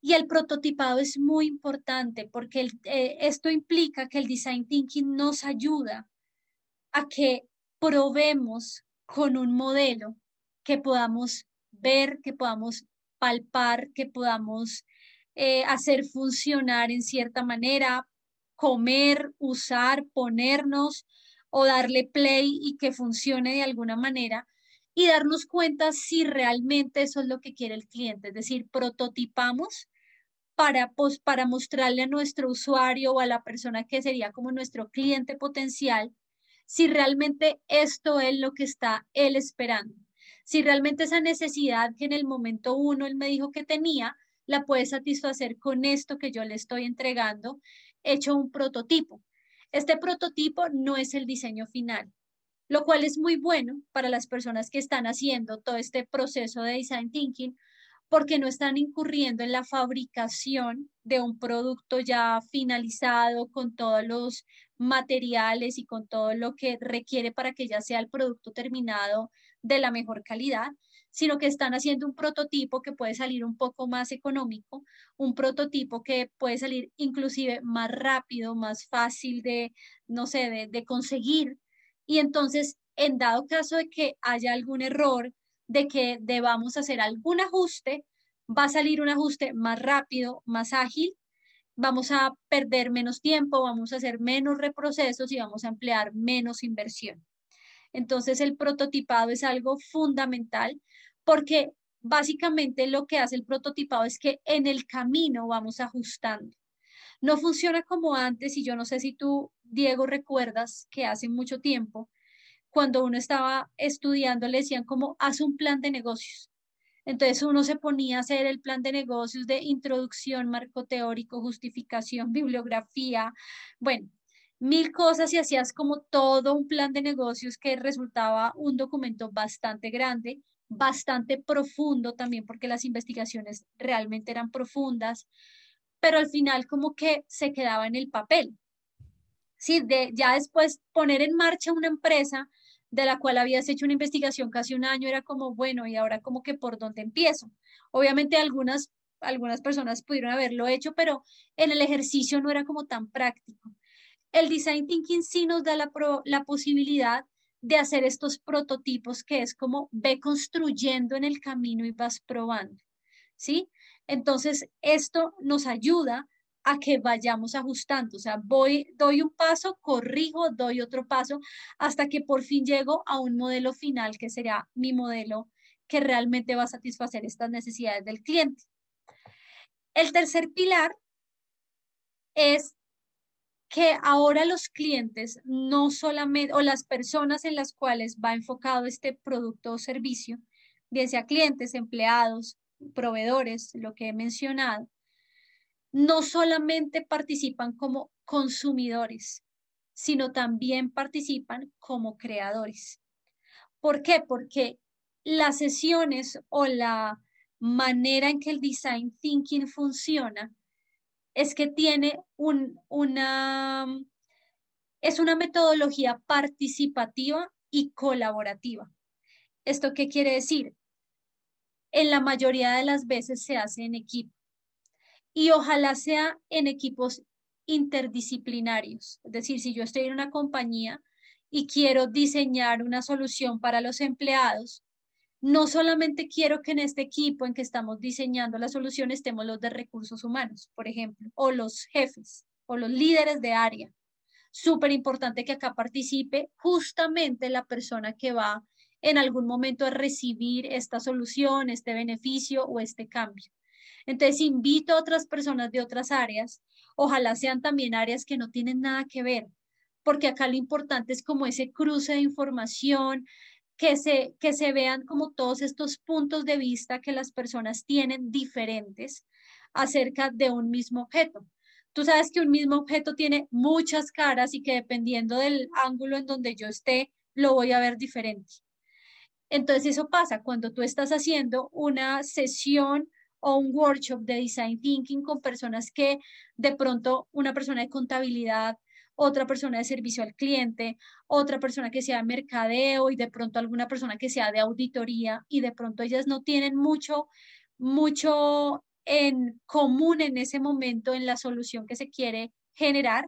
Y el prototipado es muy importante porque eh, esto implica que el design thinking nos ayuda a que probemos con un modelo que podamos ver, que podamos palpar, que podamos eh, hacer funcionar en cierta manera, comer, usar, ponernos o darle play y que funcione de alguna manera y darnos cuenta si realmente eso es lo que quiere el cliente. Es decir, prototipamos para, pues, para mostrarle a nuestro usuario o a la persona que sería como nuestro cliente potencial si realmente esto es lo que está él esperando. Si realmente esa necesidad que en el momento uno él me dijo que tenía, la puede satisfacer con esto que yo le estoy entregando, hecho un prototipo. Este prototipo no es el diseño final, lo cual es muy bueno para las personas que están haciendo todo este proceso de design thinking porque no están incurriendo en la fabricación de un producto ya finalizado con todos los materiales y con todo lo que requiere para que ya sea el producto terminado de la mejor calidad, sino que están haciendo un prototipo que puede salir un poco más económico, un prototipo que puede salir inclusive más rápido, más fácil de, no sé, de, de conseguir. Y entonces, en dado caso de que haya algún error, de que debamos hacer algún ajuste, va a salir un ajuste más rápido, más ágil, vamos a perder menos tiempo, vamos a hacer menos reprocesos y vamos a emplear menos inversión. Entonces el prototipado es algo fundamental porque básicamente lo que hace el prototipado es que en el camino vamos ajustando. No funciona como antes y yo no sé si tú, Diego, recuerdas que hace mucho tiempo, cuando uno estaba estudiando, le decían como, haz un plan de negocios. Entonces uno se ponía a hacer el plan de negocios de introducción, marco teórico, justificación, bibliografía, bueno, mil cosas y hacías como todo un plan de negocios que resultaba un documento bastante grande, bastante profundo también porque las investigaciones realmente eran profundas, pero al final como que se quedaba en el papel. Sí, de ya después poner en marcha una empresa de la cual habías hecho una investigación casi un año, era como, bueno, y ahora como que por dónde empiezo. Obviamente algunas, algunas personas pudieron haberlo hecho, pero en el ejercicio no era como tan práctico. El design thinking sí nos da la, posibilidad de hacer estos prototipos que es como ve construyendo en el camino y vas probando, ¿sí? Entonces, esto nos ayuda a que vayamos ajustando. O sea, voy, doy un paso, corrijo, doy otro paso, hasta que por fin llego a un modelo final que será mi modelo que realmente va a satisfacer estas necesidades del cliente. El tercer pilar es que ahora los clientes, no solamente, o las personas en las cuales va enfocado este producto o servicio, bien sea clientes, empleados, proveedores, lo que he mencionado, no solamente participan como consumidores, sino también participan como creadores. ¿Por qué? Porque las sesiones o la manera en que el design thinking funciona es que tiene una, es una metodología participativa y colaborativa. ¿Esto qué quiere decir? En la mayoría de las veces se hace en equipo y ojalá sea en equipos interdisciplinarios. Es decir, si yo estoy en una compañía y quiero diseñar una solución para los empleados, no solamente quiero que en este equipo en que estamos diseñando la solución estemos los de recursos humanos, por ejemplo, o los jefes o los líderes de área. Súper importante que acá participe justamente la persona que va en algún momento a recibir esta solución, este beneficio o este cambio. Entonces, invito a otras personas de otras áreas, ojalá sean también áreas que no tienen nada que ver, porque acá lo importante es como ese cruce de información, que se, que se vean como todos estos puntos de vista que las personas tienen diferentes acerca de un mismo objeto. Tú sabes que un mismo objeto tiene muchas caras y que dependiendo del ángulo en donde yo esté, lo voy a ver diferente. Entonces eso pasa cuando tú estás haciendo una sesión o un workshop de design thinking con personas que de pronto una persona de contabilidad otra persona de servicio al cliente, otra persona que sea de mercadeo y de pronto alguna persona que sea de auditoría y de pronto ellas no tienen mucho, mucho en común en ese momento en la solución que se quiere generar,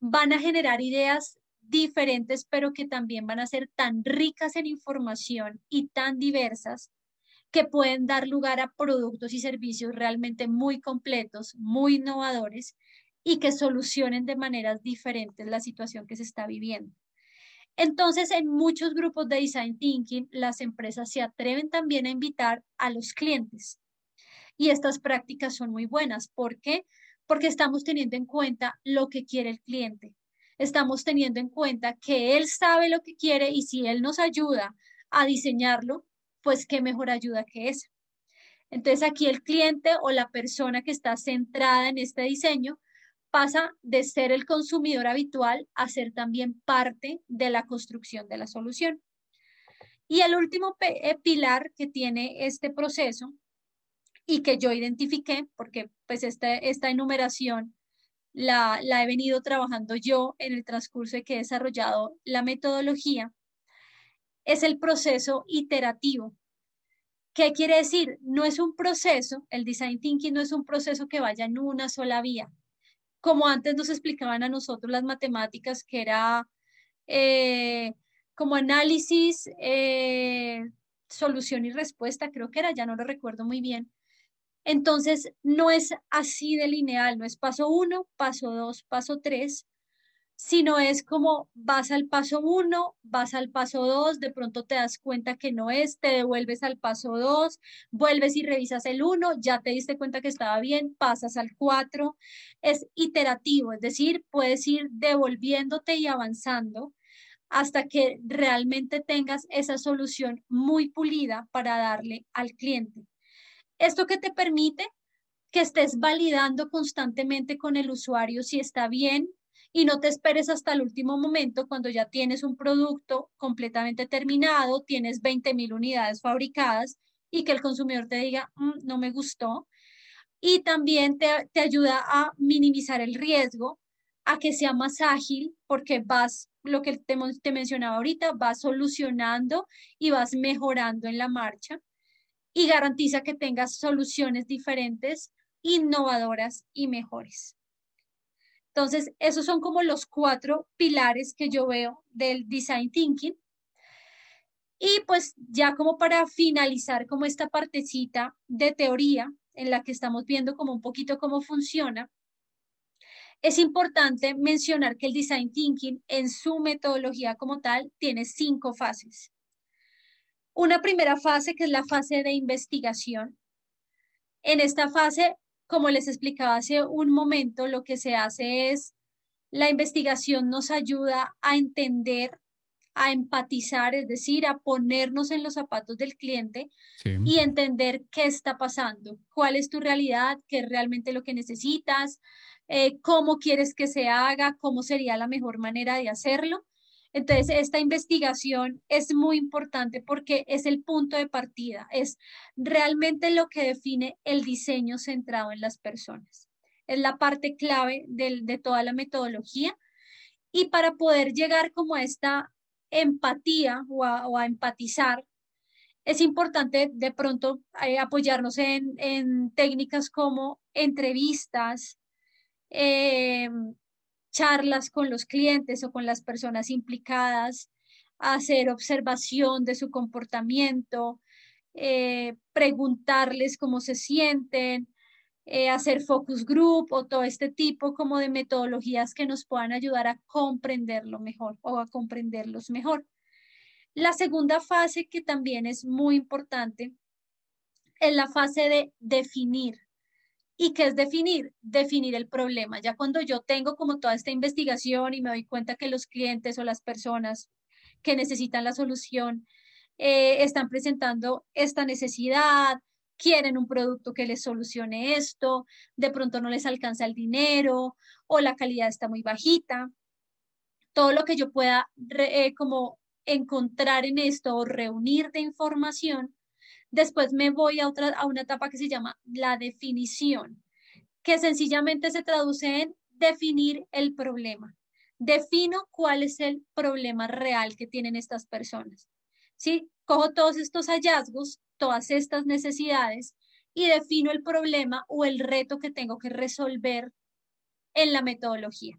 van a generar ideas diferentes, pero que también van a ser tan ricas en información y tan diversas que pueden dar lugar a productos y servicios realmente muy completos, muy innovadores y que solucionen de maneras diferentes la situación que se está viviendo. Entonces, en muchos grupos de design thinking, las empresas se atreven también a invitar a los clientes. Y estas prácticas son muy buenas. ¿Por qué? Porque estamos teniendo en cuenta lo que quiere el cliente. Estamos teniendo en cuenta que él sabe lo que quiere y si él nos ayuda a diseñarlo, pues qué mejor ayuda que esa. Entonces aquí el cliente o la persona que está centrada en este diseño pasa de ser el consumidor habitual a ser también parte de la construcción de la solución. Y el último eh, pilar que tiene este proceso y que yo identifiqué, porque pues esta, esta enumeración la, la he venido trabajando yo en el transcurso de que he desarrollado la metodología, es el proceso iterativo. ¿Qué quiere decir? No es un proceso, el design thinking no es un proceso que vaya en una sola vía. Como antes nos explicaban a nosotros las matemáticas, que era eh, como análisis, eh, solución y respuesta, creo que era, ya no lo recuerdo muy bien. Entonces, no es así de lineal, no es paso uno, paso dos, paso tres, sino es como vas al paso uno, vas al paso dos, de pronto te das cuenta que no es, te devuelves al paso dos, vuelves y revisas el uno, ya te diste cuenta que estaba bien, pasas al cuatro. Es iterativo, es decir, puedes ir devolviéndote y avanzando hasta que realmente tengas esa solución muy pulida para darle al cliente. Esto que te permite que estés validando constantemente con el usuario si está bien, y no te esperes hasta el último momento cuando ya tienes un producto completamente terminado, tienes 20 mil unidades fabricadas y que el consumidor te diga, mm, no me gustó. Y también te, te ayuda a minimizar el riesgo, a que sea más ágil, porque vas, lo que te, te mencionaba ahorita, vas solucionando y vas mejorando en la marcha y garantiza que tengas soluciones diferentes, innovadoras y mejores. Entonces, esos son como los cuatro pilares que yo veo del design thinking. Y pues ya como para finalizar como esta partecita de teoría en la que estamos viendo como un poquito cómo funciona, es importante mencionar que el design thinking en su metodología como tal tiene cinco fases. Una primera fase que es la fase de investigación. En esta fase como les explicaba hace un momento, lo que se hace es, la investigación nos ayuda a entender, a empatizar, es decir, a ponernos en los zapatos del cliente y entender qué está pasando, cuál es tu realidad, qué es realmente lo que necesitas, eh, cómo quieres que se haga, cómo sería la mejor manera de hacerlo. Entonces, esta investigación es muy importante porque es el punto de partida, es realmente lo que define el diseño centrado en las personas. Es la parte clave de, toda la metodología. Y para poder llegar como a esta empatía o a, empatizar, es importante de pronto eh, apoyarnos en, técnicas como entrevistas, eh, charlas con los clientes o con las personas implicadas, hacer observación de su comportamiento, eh, preguntarles cómo se sienten, eh, hacer focus group o todo este tipo como de metodologías que nos puedan ayudar a comprenderlo mejor o a comprenderlos mejor. La segunda fase que también es muy importante es la fase de definir ¿Y qué es definir? Definir el problema. Ya cuando yo tengo como toda esta investigación y me doy cuenta que los clientes o las personas que necesitan la solución eh, están presentando esta necesidad, quieren un producto que les solucione esto, de pronto no les alcanza el dinero o la calidad está muy bajita. Todo lo que yo pueda eh, como encontrar en esto o reunir de información Después me voy a, otra, a una etapa que se llama la definición, que sencillamente se traduce en definir el problema. Defino cuál es el problema real que tienen estas personas. ¿Sí? Cojo todos estos hallazgos, todas estas necesidades y defino el problema o el reto que tengo que resolver en la metodología.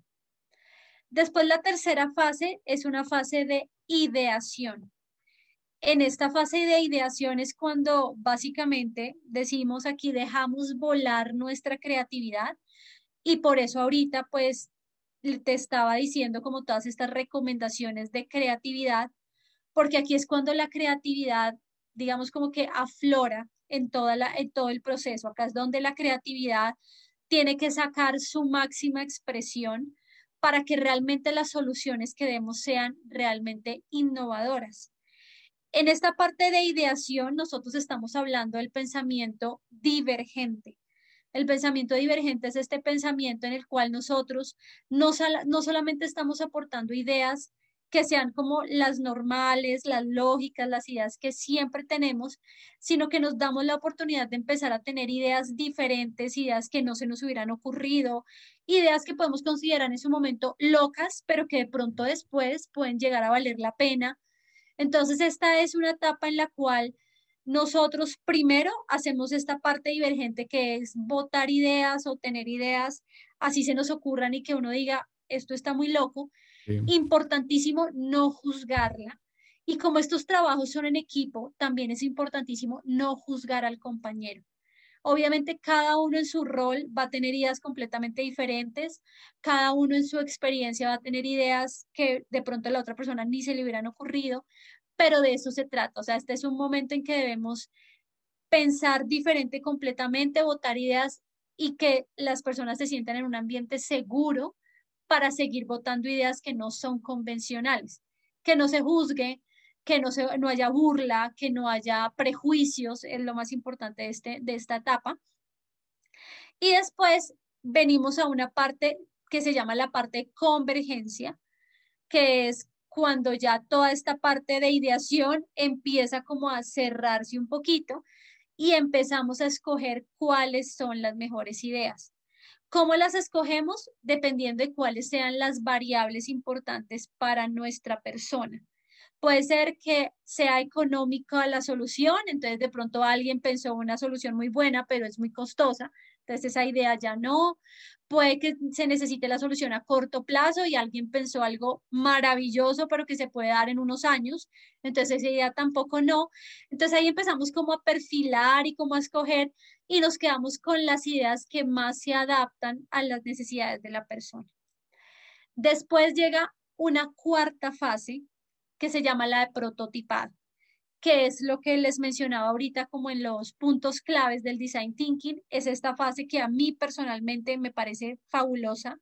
Después la tercera fase es una fase de ideación. En esta fase de ideación es cuando básicamente decimos aquí dejamos volar nuestra creatividad y por eso ahorita pues te estaba diciendo como todas estas recomendaciones de creatividad, porque aquí es cuando la creatividad, digamos como que aflora en, toda en todo el proceso. Acá es donde la creatividad tiene que sacar su máxima expresión para que realmente las soluciones que demos sean realmente innovadoras. En esta parte de ideación, nosotros estamos hablando del pensamiento divergente. El pensamiento divergente es este pensamiento en el cual nosotros no, solamente estamos aportando ideas que sean como las normales, las lógicas, las ideas que siempre tenemos, sino que nos damos la oportunidad de empezar a tener ideas diferentes, ideas que no se nos hubieran ocurrido, ideas que podemos considerar en su momento locas, pero que de pronto después pueden llegar a valer la pena. Entonces, esta es una etapa en la cual nosotros primero hacemos esta parte divergente que es votar ideas o tener ideas, así se nos ocurran y que uno diga, esto está muy loco. Importantísimo no juzgarla. Y como estos trabajos son en equipo, también es importantísimo no juzgar al compañero. Obviamente cada uno en su rol va a tener ideas completamente diferentes, cada uno en su experiencia va a tener ideas que de pronto a la otra persona ni se le hubieran ocurrido, pero de eso se trata. O sea, este es un momento en que debemos pensar diferente completamente, votar ideas y que las personas se sientan en un ambiente seguro para seguir votando ideas que no son convencionales, que no se juzgue, que no, se, no haya burla, que no haya prejuicios, es lo más importante de, este, de esta etapa. Y después venimos a una parte que se llama la parte convergencia, que es cuando ya toda esta parte de ideación empieza como a cerrarse un poquito y empezamos a escoger cuáles son las mejores ideas. ¿Cómo las escogemos? Dependiendo de cuáles sean las variables importantes para nuestra persona. Puede ser que sea económica la solución, entonces de pronto alguien pensó una solución muy buena, pero es muy costosa, entonces esa idea ya no. Puede que se necesite la solución a corto plazo y alguien pensó algo maravilloso, pero que se puede dar en unos años, entonces esa idea tampoco no. Entonces ahí empezamos como a perfilar y como a escoger y nos quedamos con las ideas que más se adaptan a las necesidades de la persona. Después llega una cuarta fase que se llama la de prototipado, que es lo que les mencionaba ahorita como en los puntos claves del design thinking. Es esta fase que a mí personalmente me parece fabulosa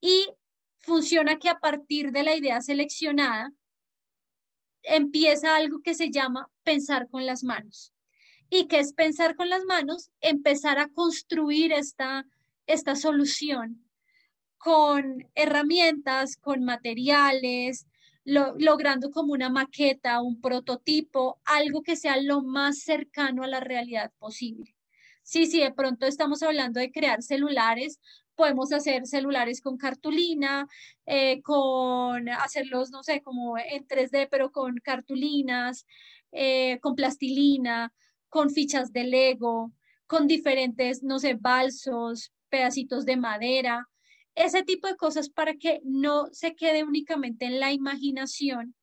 y funciona que a partir de la idea seleccionada empieza algo que se llama pensar con las manos. ¿Y que es pensar con las manos? Empezar a construir esta, esta solución con herramientas, con materiales, logrando como una maqueta, un prototipo, algo que sea lo más cercano a la realidad posible. Sí, sí, de pronto estamos hablando de crear celulares, podemos hacer celulares con cartulina, eh, con hacerlos, no sé, como en 3D, pero con cartulinas, eh, con plastilina, con fichas de Lego, con diferentes, no sé, balsos, pedacitos de madera ese tipo de cosas para que no se quede únicamente en la imaginación.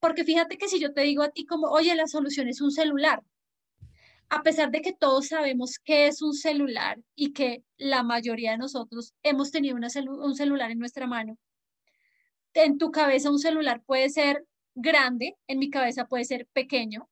Porque fíjate que si yo te digo a ti como, oye, la solución es un celular, a pesar de que todos sabemos qué es un celular y que la mayoría de nosotros hemos tenido un celular en nuestra mano, en tu cabeza un celular puede ser grande, en mi cabeza puede ser pequeño,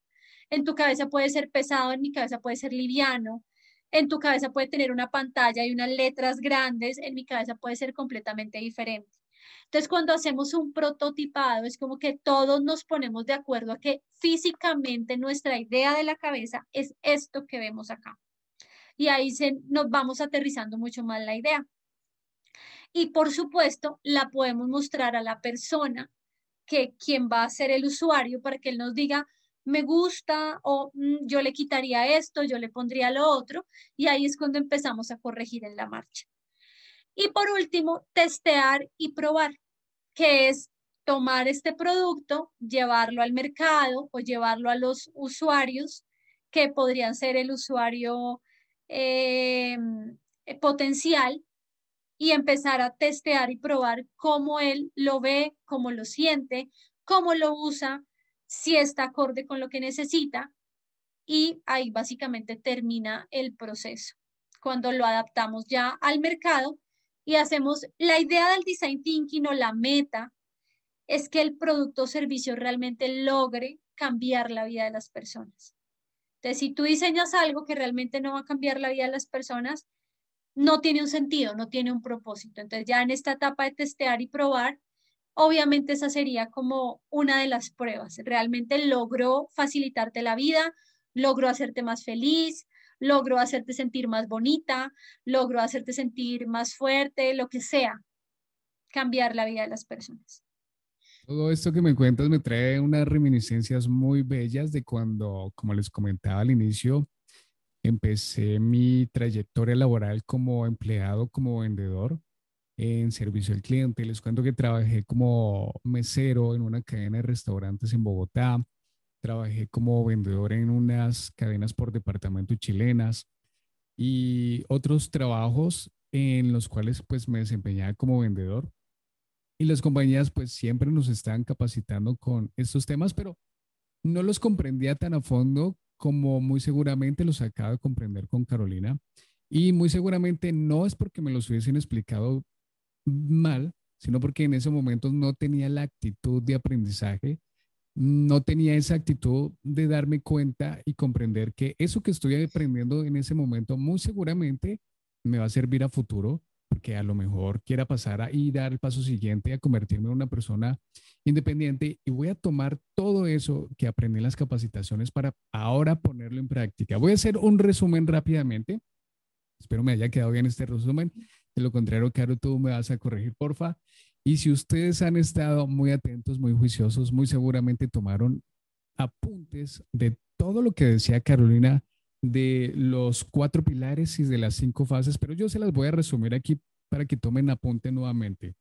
en tu cabeza puede ser pesado, en mi cabeza puede ser liviano, en tu cabeza puede tener una pantalla y unas letras grandes, en mi cabeza puede ser completamente diferente. Entonces, cuando hacemos un prototipado, es como que todos nos ponemos de acuerdo a que físicamente nuestra idea de la cabeza es esto que vemos acá. Y ahí se, nos vamos aterrizando mucho más la idea. Y por supuesto, la podemos mostrar a la persona que quien va a ser el usuario para que él nos diga, me gusta o mm, yo le quitaría esto, yo le pondría lo otro, y ahí es cuando empezamos a corregir en la marcha. Y por último, testear y probar, que es tomar este producto, llevarlo al mercado o llevarlo a los usuarios, que podrían ser el usuario em, potencial, y empezar a testear y probar cómo él lo ve, cómo lo siente, cómo lo usa, si está acorde con lo que necesita. Y ahí básicamente termina el proceso. Cuando lo adaptamos ya al mercado y hacemos la idea del design thinking o la meta es que el producto o servicio realmente logre cambiar la vida de las personas. Entonces, si tú diseñas algo que realmente no va a cambiar la vida de las personas, no tiene un sentido, no tiene un propósito. Entonces, ya en esta etapa de testear y probar, obviamente esa sería como una de las pruebas. Realmente logró facilitarte la vida, logró hacerte más feliz, logró hacerte sentir más bonita, logró hacerte sentir más fuerte, lo que sea, cambiar la vida de las personas.
Todo esto que me cuentas me trae unas reminiscencias muy bellas de cuando, como les comentaba al inicio, empecé mi trayectoria laboral como empleado, como vendedor en servicio al cliente. Les cuento que trabajé como mesero en una cadena de restaurantes en Bogotá. Trabajé como vendedor en unas cadenas por departamento chilenas y otros trabajos en los cuales pues me desempeñaba como vendedor y las compañías pues siempre nos están capacitando con estos temas, pero no los comprendía tan a fondo como muy seguramente los acaba de comprender con Carolina. Y muy seguramente no es porque me los hubiesen explicado mal, sino porque en ese momento no tenía la actitud de aprendizaje, no tenía esa actitud de darme cuenta y comprender que eso que estoy aprendiendo en ese momento muy seguramente me va a servir a futuro porque a lo mejor quiera pasar a y dar el paso siguiente a convertirme en una persona independiente y voy a tomar todo eso que aprendí en las capacitaciones para ahora ponerlo en práctica. Voy a hacer un resumen rápidamente. Espero me haya quedado bien este resumen. Lo contrario, Caro, tú me vas a corregir, porfa. Y si ustedes han estado muy atentos, muy juiciosos, muy seguramente tomaron apuntes de todo lo que decía Carolina de los cuatro pilares y de las cinco fases, pero yo se las voy a resumir aquí para que tomen apunte nuevamente.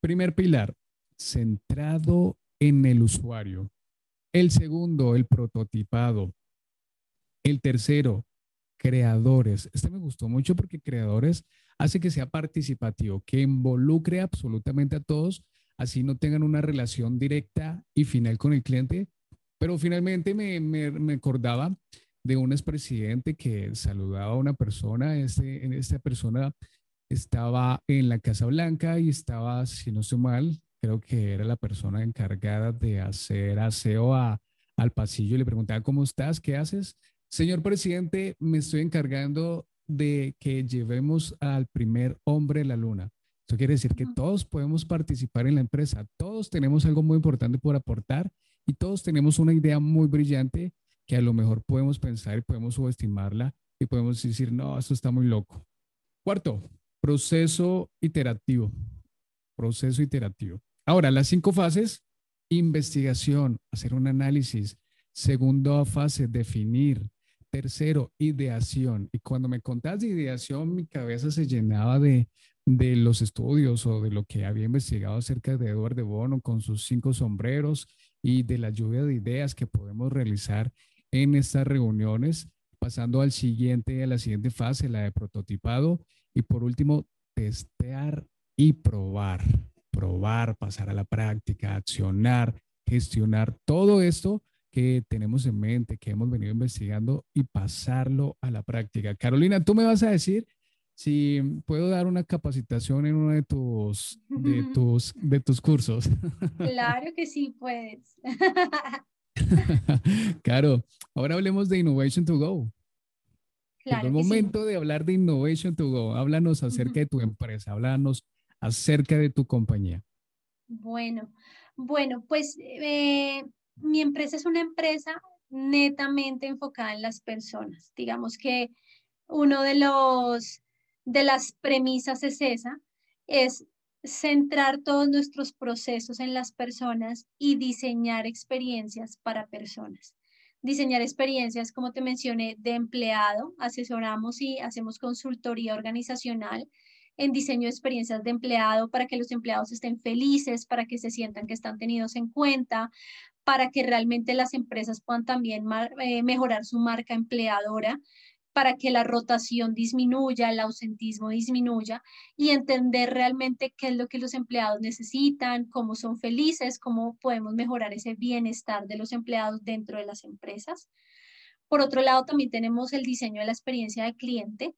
Primer pilar, centrado en el usuario. El segundo, el prototipado. El tercero, creadores. Este me gustó mucho porque creadores hace que sea participativo, que involucre absolutamente a todos, así no tengan una relación directa y final con el cliente. Pero finalmente me, me, me acordaba de un expresidente que saludaba a una persona. Este, esta persona estaba en la Casa Blanca y estaba, si no estoy mal, creo que era la persona encargada de hacer aseo a, al pasillo y le preguntaba, ¿cómo estás? ¿Qué haces? Señor presidente, me estoy encargando de que llevemos al primer hombre a la luna. Eso quiere decir que todos podemos participar en la empresa, todos tenemos algo muy importante por aportar y todos tenemos una idea muy brillante que a lo mejor podemos pensar y podemos subestimarla y podemos decir, no, esto está muy loco. Cuarto, proceso iterativo. Proceso iterativo. Ahora, las cinco fases, investigación, hacer un análisis. Segunda fase, definir. Tercero, ideación. Y cuando me contas de ideación, mi cabeza se llenaba de, de los estudios o de lo que había investigado acerca de Edward de Bono con sus cinco sombreros y de la lluvia de ideas que podemos realizar en estas reuniones, pasando al siguiente, a la siguiente fase, la de prototipado. Y por último, testear y probar. Probar, pasar a la práctica, accionar, gestionar todo esto que tenemos en mente, que hemos venido investigando y pasarlo a la práctica. Carolina, tú me vas a decir si puedo dar una capacitación en uno de tus, de [LAUGHS] tus, de tus cursos.
Claro que sí puedes. [LAUGHS]
claro, ahora hablemos de Innovation to Go. Claro es el momento de hablar de Innovation to Go. Háblanos acerca de tu empresa, háblanos acerca de tu compañía.
Bueno, bueno, pues eh, mi empresa es una empresa netamente enfocada en las personas. Digamos que uno de los de las premisas es esa, es centrar todos nuestros procesos en las personas y diseñar experiencias para personas. Diseñar experiencias, como te mencioné, de empleado, asesoramos y hacemos consultoría organizacional en diseño de experiencias de empleado para que los empleados estén felices, para que se sientan que están tenidos en cuenta, para que realmente las empresas puedan también eh, mejorar su marca empleadora para que la rotación disminuya, el ausentismo disminuya y entender realmente qué es lo que los empleados necesitan, cómo son felices, cómo podemos mejorar ese bienestar de los empleados dentro de las empresas. Por otro lado, también tenemos el diseño de la experiencia de cliente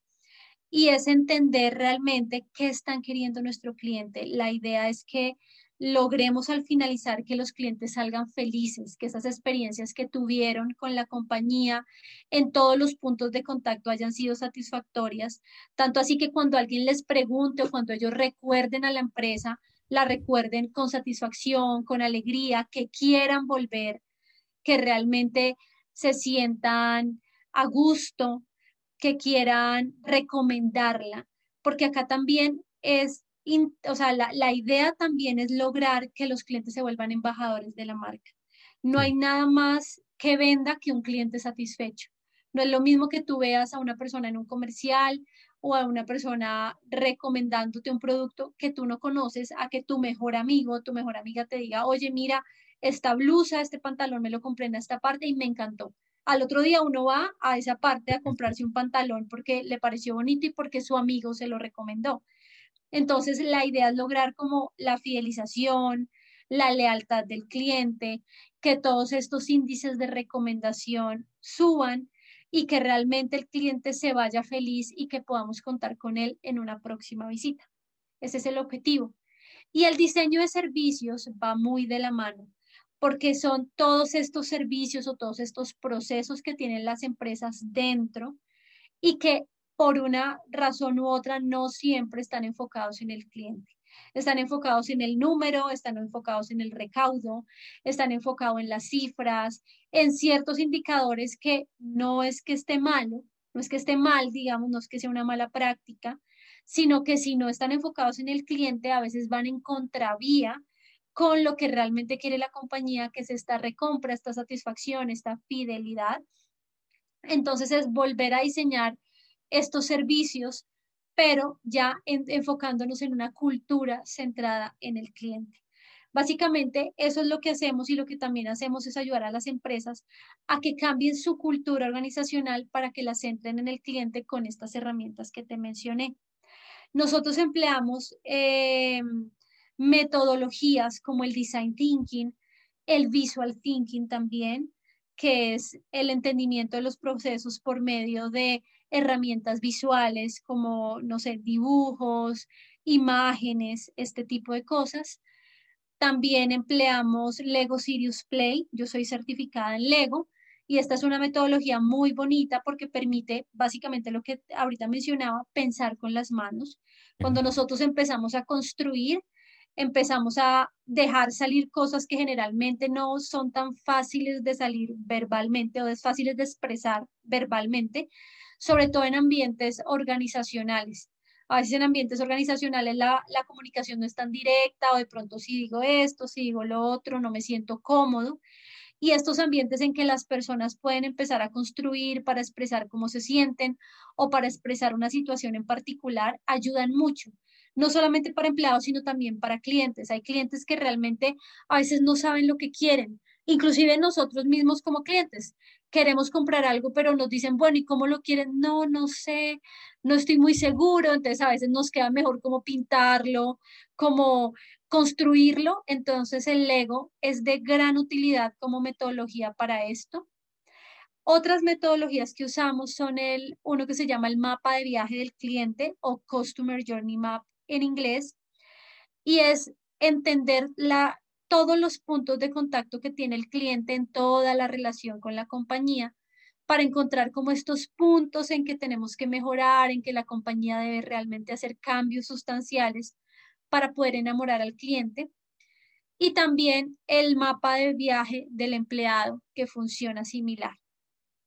y es entender realmente qué están queriendo nuestro cliente. La idea es que logremos al finalizar que los clientes salgan felices, que esas experiencias que tuvieron con la compañía en todos los puntos de contacto hayan sido satisfactorias, tanto así que cuando alguien les pregunte o cuando ellos recuerden a la empresa, la recuerden con satisfacción, con alegría, que quieran volver, que realmente se sientan a gusto, que quieran recomendarla, porque acá también es o sea, la, idea también es lograr que los clientes se vuelvan embajadores de la marca. No hay nada más que venda que un cliente satisfecho. No es lo mismo que tú veas a una persona en un comercial o a una persona recomendándote un producto que tú no conoces, a que tu mejor amigo, tu mejor amiga te diga, oye, mira, esta blusa, este pantalón me lo compré en esta parte y me encantó. Al otro día uno va a esa parte a comprarse un pantalón porque le pareció bonito y porque su amigo se lo recomendó. Entonces, la idea es lograr como la fidelización, la lealtad del cliente, que todos estos índices de recomendación suban y que realmente el cliente se vaya feliz y que podamos contar con él en una próxima visita. Ese es el objetivo. Y el diseño de servicios va muy de la mano, porque son todos estos servicios o todos estos procesos que tienen las empresas dentro y que por una razón u otra no siempre están enfocados en el cliente. Están enfocados en el número, están enfocados en el recaudo, están enfocados en las cifras, en ciertos indicadores que no es que esté malo, no es que esté mal, digamos, no es que sea una mala práctica, sino que si no están enfocados en el cliente, a veces van en contravía con lo que realmente quiere la compañía, que es esta recompra, esta satisfacción, esta fidelidad. Entonces es volver a diseñar estos servicios, pero ya enfocándonos en una cultura centrada en el cliente. Básicamente, eso es lo que hacemos y lo que también hacemos es ayudar a las empresas a que cambien su cultura organizacional para que la centren en el cliente con estas herramientas que te mencioné. Nosotros empleamos eh, metodologías como el design thinking, el visual thinking también, que es el entendimiento de los procesos por medio de herramientas visuales como, no sé, dibujos, imágenes, este tipo de cosas. También empleamos Lego Sirius Play. Yo soy certificada en Lego y esta es una metodología muy bonita porque permite básicamente lo que ahorita mencionaba, pensar con las manos. Cuando nosotros empezamos a construir, empezamos a dejar salir cosas que generalmente no son tan fáciles de salir verbalmente o es fáciles de expresar verbalmente, sobre todo en ambientes organizacionales. A veces en ambientes organizacionales la, la comunicación no es tan directa o de pronto si digo esto, si digo lo otro, no me siento cómodo. Y estos ambientes en que las personas pueden empezar a construir para expresar cómo se sienten o para expresar una situación en particular ayudan mucho no solamente para empleados, sino también para clientes. Hay clientes que realmente a veces no saben lo que quieren, inclusive nosotros mismos como clientes. Queremos comprar algo, pero nos dicen, bueno, ¿y cómo lo quieren? No, no sé, no estoy muy seguro. Entonces a veces nos queda mejor como pintarlo, como construirlo. Entonces el Lego es de gran utilidad como metodología para esto. Otras metodologías que usamos son el uno que se llama el mapa de viaje del cliente o Customer Journey Map en inglés, y es entender la, todos los puntos de contacto que tiene el cliente en toda la relación con la compañía para encontrar como estos puntos en que tenemos que mejorar, en que la compañía debe realmente hacer cambios sustanciales para poder enamorar al cliente. Y también el mapa de viaje del empleado que funciona similar.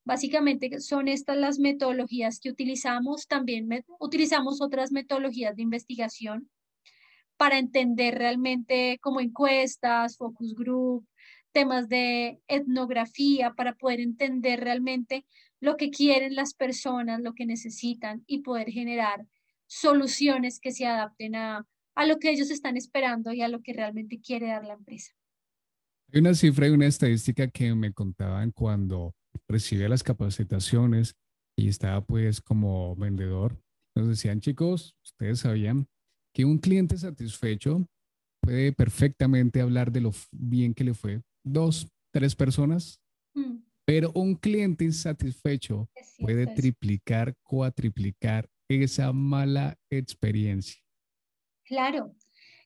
Básicamente son estas las metodologías que utilizamos. También utilizamos otras metodologías de investigación para entender realmente como encuestas, focus group, temas de etnografía, para poder entender realmente lo que quieren las personas, lo que necesitan y poder generar soluciones que se adapten a, a lo que ellos están esperando y a lo que realmente quiere dar la empresa.
Hay una cifra y una estadística que me contaban cuando recibía las capacitaciones y estaba pues como vendedor. Nos decían, chicos, ustedes sabían que un cliente satisfecho puede perfectamente hablar de lo bien que le fue dos, tres personas, mm. pero un cliente insatisfecho puede triplicar, cuatriplicar esa mala experiencia.
Claro.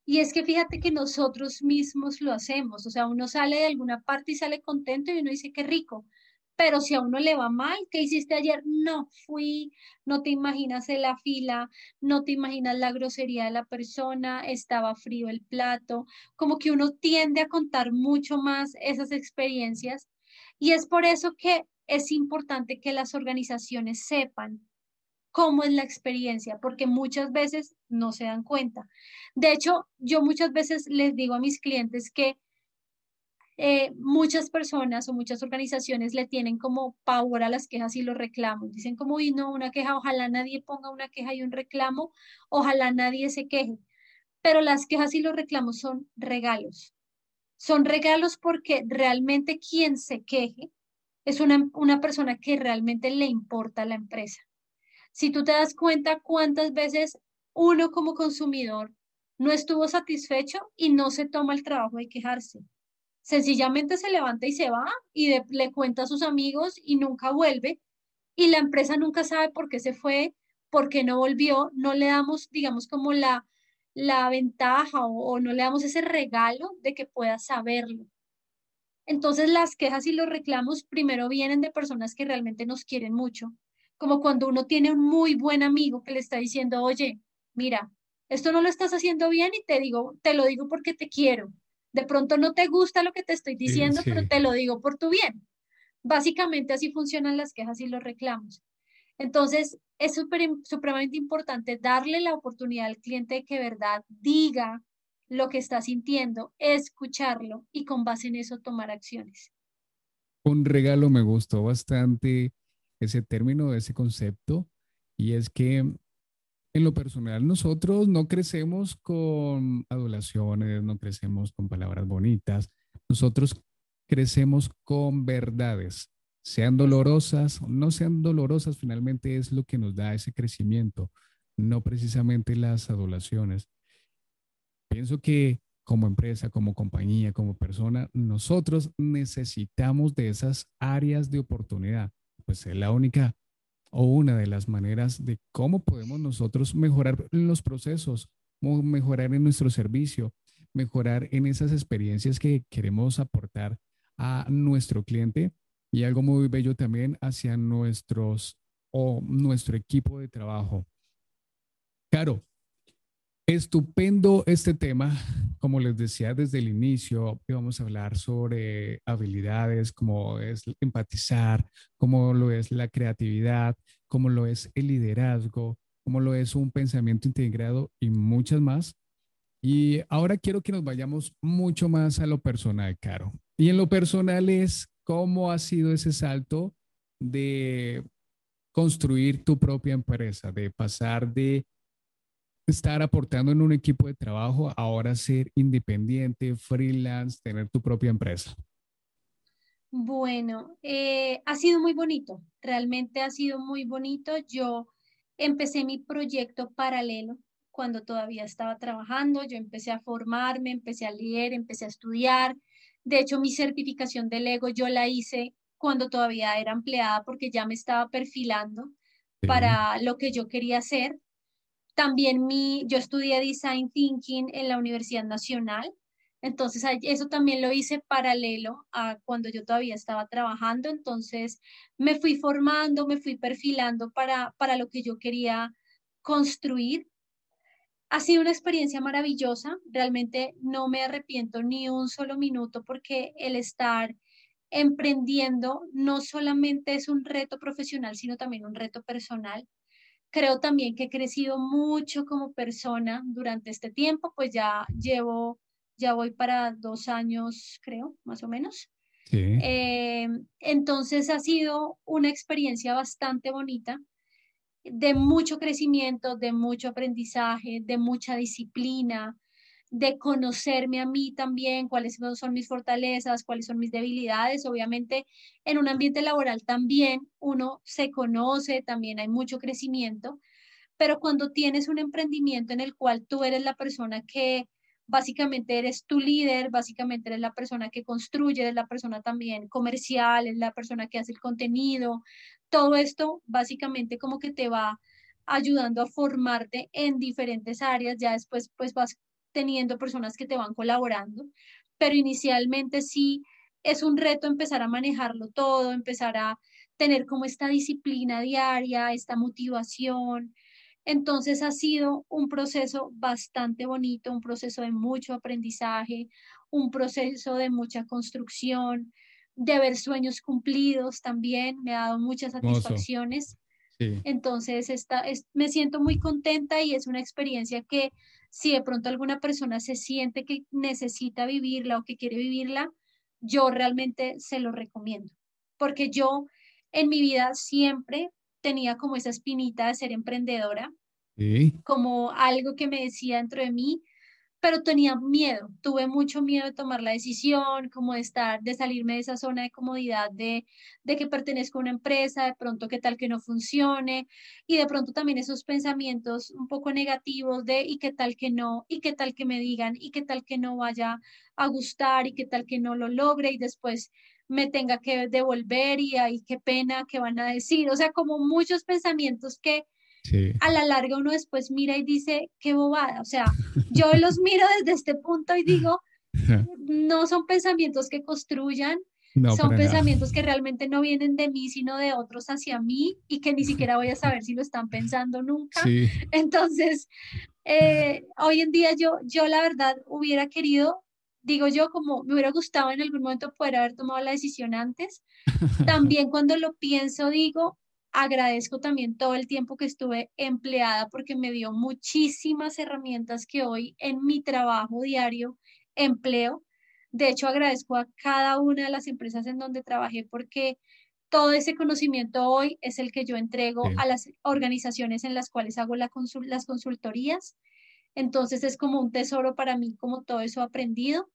Y es que fíjate que nosotros mismos lo hacemos, o sea, uno sale de alguna parte y sale contento y uno dice, qué rico, pero si a uno le va mal, ¿qué hiciste ayer? No fui, no te imaginas la fila, no te imaginas la grosería de la persona, estaba frío el plato, como que uno tiende a contar mucho más esas experiencias y es por eso que es importante que las organizaciones sepan cómo es la experiencia, porque muchas veces no se dan cuenta. De hecho, yo muchas veces les digo a mis clientes que eh, muchas personas o muchas organizaciones le tienen como pavor a las quejas y los reclamos. Dicen como, y no, una queja, ojalá nadie ponga una queja y un reclamo, ojalá nadie se queje. Pero las quejas y los reclamos son regalos. Son regalos porque realmente quien se queje es una, una persona que realmente le importa a la empresa. Si tú te das cuenta cuántas veces uno como consumidor no estuvo satisfecho y no se toma el trabajo de quejarse sencillamente se levanta y se va y le cuenta a sus amigos y nunca vuelve. Y la empresa nunca sabe por qué se fue, por qué no volvió, no le damos, digamos, como la, la ventaja o, o no le damos ese regalo de que pueda saberlo. Entonces las quejas y los reclamos primero vienen de personas que realmente nos quieren mucho, como cuando uno tiene un muy buen amigo que le está diciendo, oye, mira, esto no lo estás haciendo bien y te digo, te lo digo porque te quiero de pronto no te gusta lo que te estoy diciendo, pero te lo digo por tu bien. Básicamente así funcionan las quejas y los reclamos. Entonces, es super, supremamente importante darle la oportunidad al cliente de que verdad diga lo que está sintiendo, escucharlo y con base en eso tomar acciones.
Un regalo me gustó bastante ese término, ese concepto, y es que en lo personal, nosotros no crecemos con adulaciones, no crecemos con palabras bonitas, nosotros crecemos con verdades, sean dolorosas o no sean dolorosas, finalmente es lo que nos da ese crecimiento, no precisamente las adulaciones. Pienso que como empresa, como compañía, como persona, nosotros necesitamos de esas áreas de oportunidad, pues es la única o una de las maneras de cómo podemos nosotros mejorar los procesos, mejorar en nuestro servicio, mejorar en esas experiencias que queremos aportar a nuestro cliente y algo muy bello también hacia nuestros o nuestro equipo de trabajo. Caro, Estupendo este tema. Como les decía desde el inicio, vamos a hablar sobre habilidades, como es empatizar, cómo lo es la creatividad, cómo lo es el liderazgo, cómo lo es un pensamiento integrado y muchas más. Y ahora quiero que nos vayamos mucho más a lo personal, Caro. Y en lo personal es cómo ha sido ese salto de construir tu propia empresa, de pasar de estar aportando en un equipo de trabajo, ahora ser independiente, freelance, tener tu propia empresa?
Bueno, eh, ha sido muy bonito, realmente ha sido muy bonito. Yo empecé mi proyecto paralelo cuando todavía estaba trabajando, yo empecé a formarme, empecé a leer, empecé a estudiar. De hecho, mi certificación de Lego yo la hice cuando todavía era empleada porque ya me estaba perfilando para lo que yo quería hacer. También mi, yo estudié Design Thinking en la Universidad Nacional, entonces eso también lo hice paralelo a cuando yo todavía estaba trabajando, entonces me fui formando, me fui perfilando para, para lo que yo quería construir. Ha sido una experiencia maravillosa, realmente no me arrepiento ni un solo minuto porque el estar emprendiendo no solamente es un reto profesional, sino también un reto personal. Creo también que he crecido mucho como persona durante este tiempo, pues ya llevo, ya voy para dos años, creo, más o menos. Eh, entonces ha sido una experiencia bastante bonita de mucho crecimiento, de mucho aprendizaje, de mucha disciplina, de conocerme a mí también, cuáles son mis fortalezas, cuáles son mis debilidades. Obviamente, en un ambiente laboral también uno se conoce, también hay mucho crecimiento, pero cuando tienes un emprendimiento en el cual tú eres la persona que básicamente eres tu líder, básicamente eres la persona que construye, eres la persona también comercial, es la persona que hace el contenido, todo esto básicamente como que te va ayudando a formarte en diferentes áreas, ya después pues vas teniendo personas que te van colaborando, pero inicialmente sí es un reto empezar a manejarlo todo, empezar a tener como esta disciplina diaria, esta motivación. Entonces ha sido un proceso bastante bonito, un proceso de mucho aprendizaje, un proceso de mucha construcción, de ver sueños cumplidos también, me ha dado muchas satisfacciones. Entonces, esta, es, me siento muy contenta y es una experiencia que si de pronto alguna persona se siente que necesita vivirla o que quiere vivirla, yo realmente se lo recomiendo. Porque yo en mi vida siempre tenía como esa espinita de ser emprendedora, como algo que me decía dentro de mí, pero tenía miedo, tuve mucho miedo de tomar la decisión, como de estar, de salirme de esa zona de comodidad, de, de que pertenezco a una empresa, de pronto qué tal que no funcione, y de pronto también esos pensamientos un poco negativos de y qué tal que no, y qué tal que me digan, y qué tal que no vaya a gustar, y qué tal que no lo logre, y después me tenga que devolver, y ahí qué pena, qué van a decir, o sea, como muchos pensamientos que a la larga uno después mira y dice, qué bobada. O sea, yo [LAUGHS] los miro desde este punto y digo, [LAUGHS] no son pensamientos que construyan, son pensamientos que realmente no vienen de mí, sino de otros hacia mí y que ni siquiera voy a saber si lo están pensando nunca. [LAUGHS] Entonces, eh, hoy en día yo, yo la verdad hubiera querido, digo yo, como me hubiera gustado en algún momento poder haber tomado la decisión antes. También cuando lo pienso, digo, Agradezco también todo el tiempo que estuve empleada porque me dio muchísimas herramientas que hoy en mi trabajo diario empleo. De hecho, agradezco a cada una de las empresas en donde trabajé porque todo ese conocimiento hoy es el que yo entrego a las organizaciones en las cuales hago las consultorías. Entonces es como un tesoro para mí, como todo eso aprendido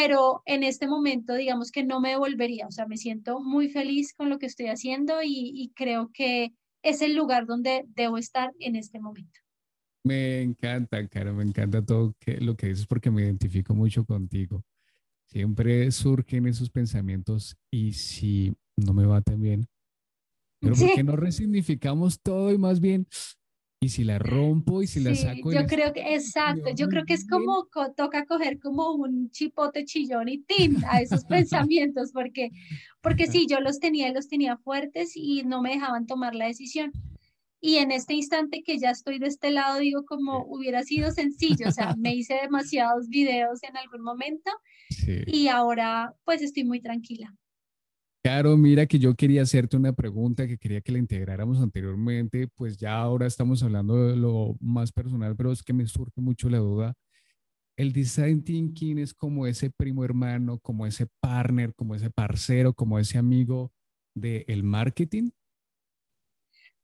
pero en este momento digamos que no me devolvería, o sea, me siento muy feliz con lo que estoy haciendo y, creo que es el lugar donde debo estar en este momento.
Me encanta, Cara, me encanta todo lo que dices porque me identifico mucho contigo. Siempre surgen esos pensamientos y si no me va tan bien, pero ¿por qué no resignificamos todo y más bien y si la rompo y si la saco.
Yo creo que, exacto, yo creo que es como toca coger como un chipote chillón y tin a esos [LAUGHS] pensamientos, porque, porque sí, yo los tenía, los tenía fuertes y no me dejaban tomar la decisión. Y en este instante que ya estoy de este lado, digo como hubiera sido sencillo, o sea, [LAUGHS] me hice demasiados videos en algún momento y ahora pues estoy muy tranquila.
Claro, mira que yo quería hacerte una pregunta que quería que la integráramos anteriormente, pues ya ahora estamos hablando de lo más personal, pero es que me surge mucho la duda. El design thinking es como ese primo hermano, como ese partner, como ese parcero, como ese amigo del marketing.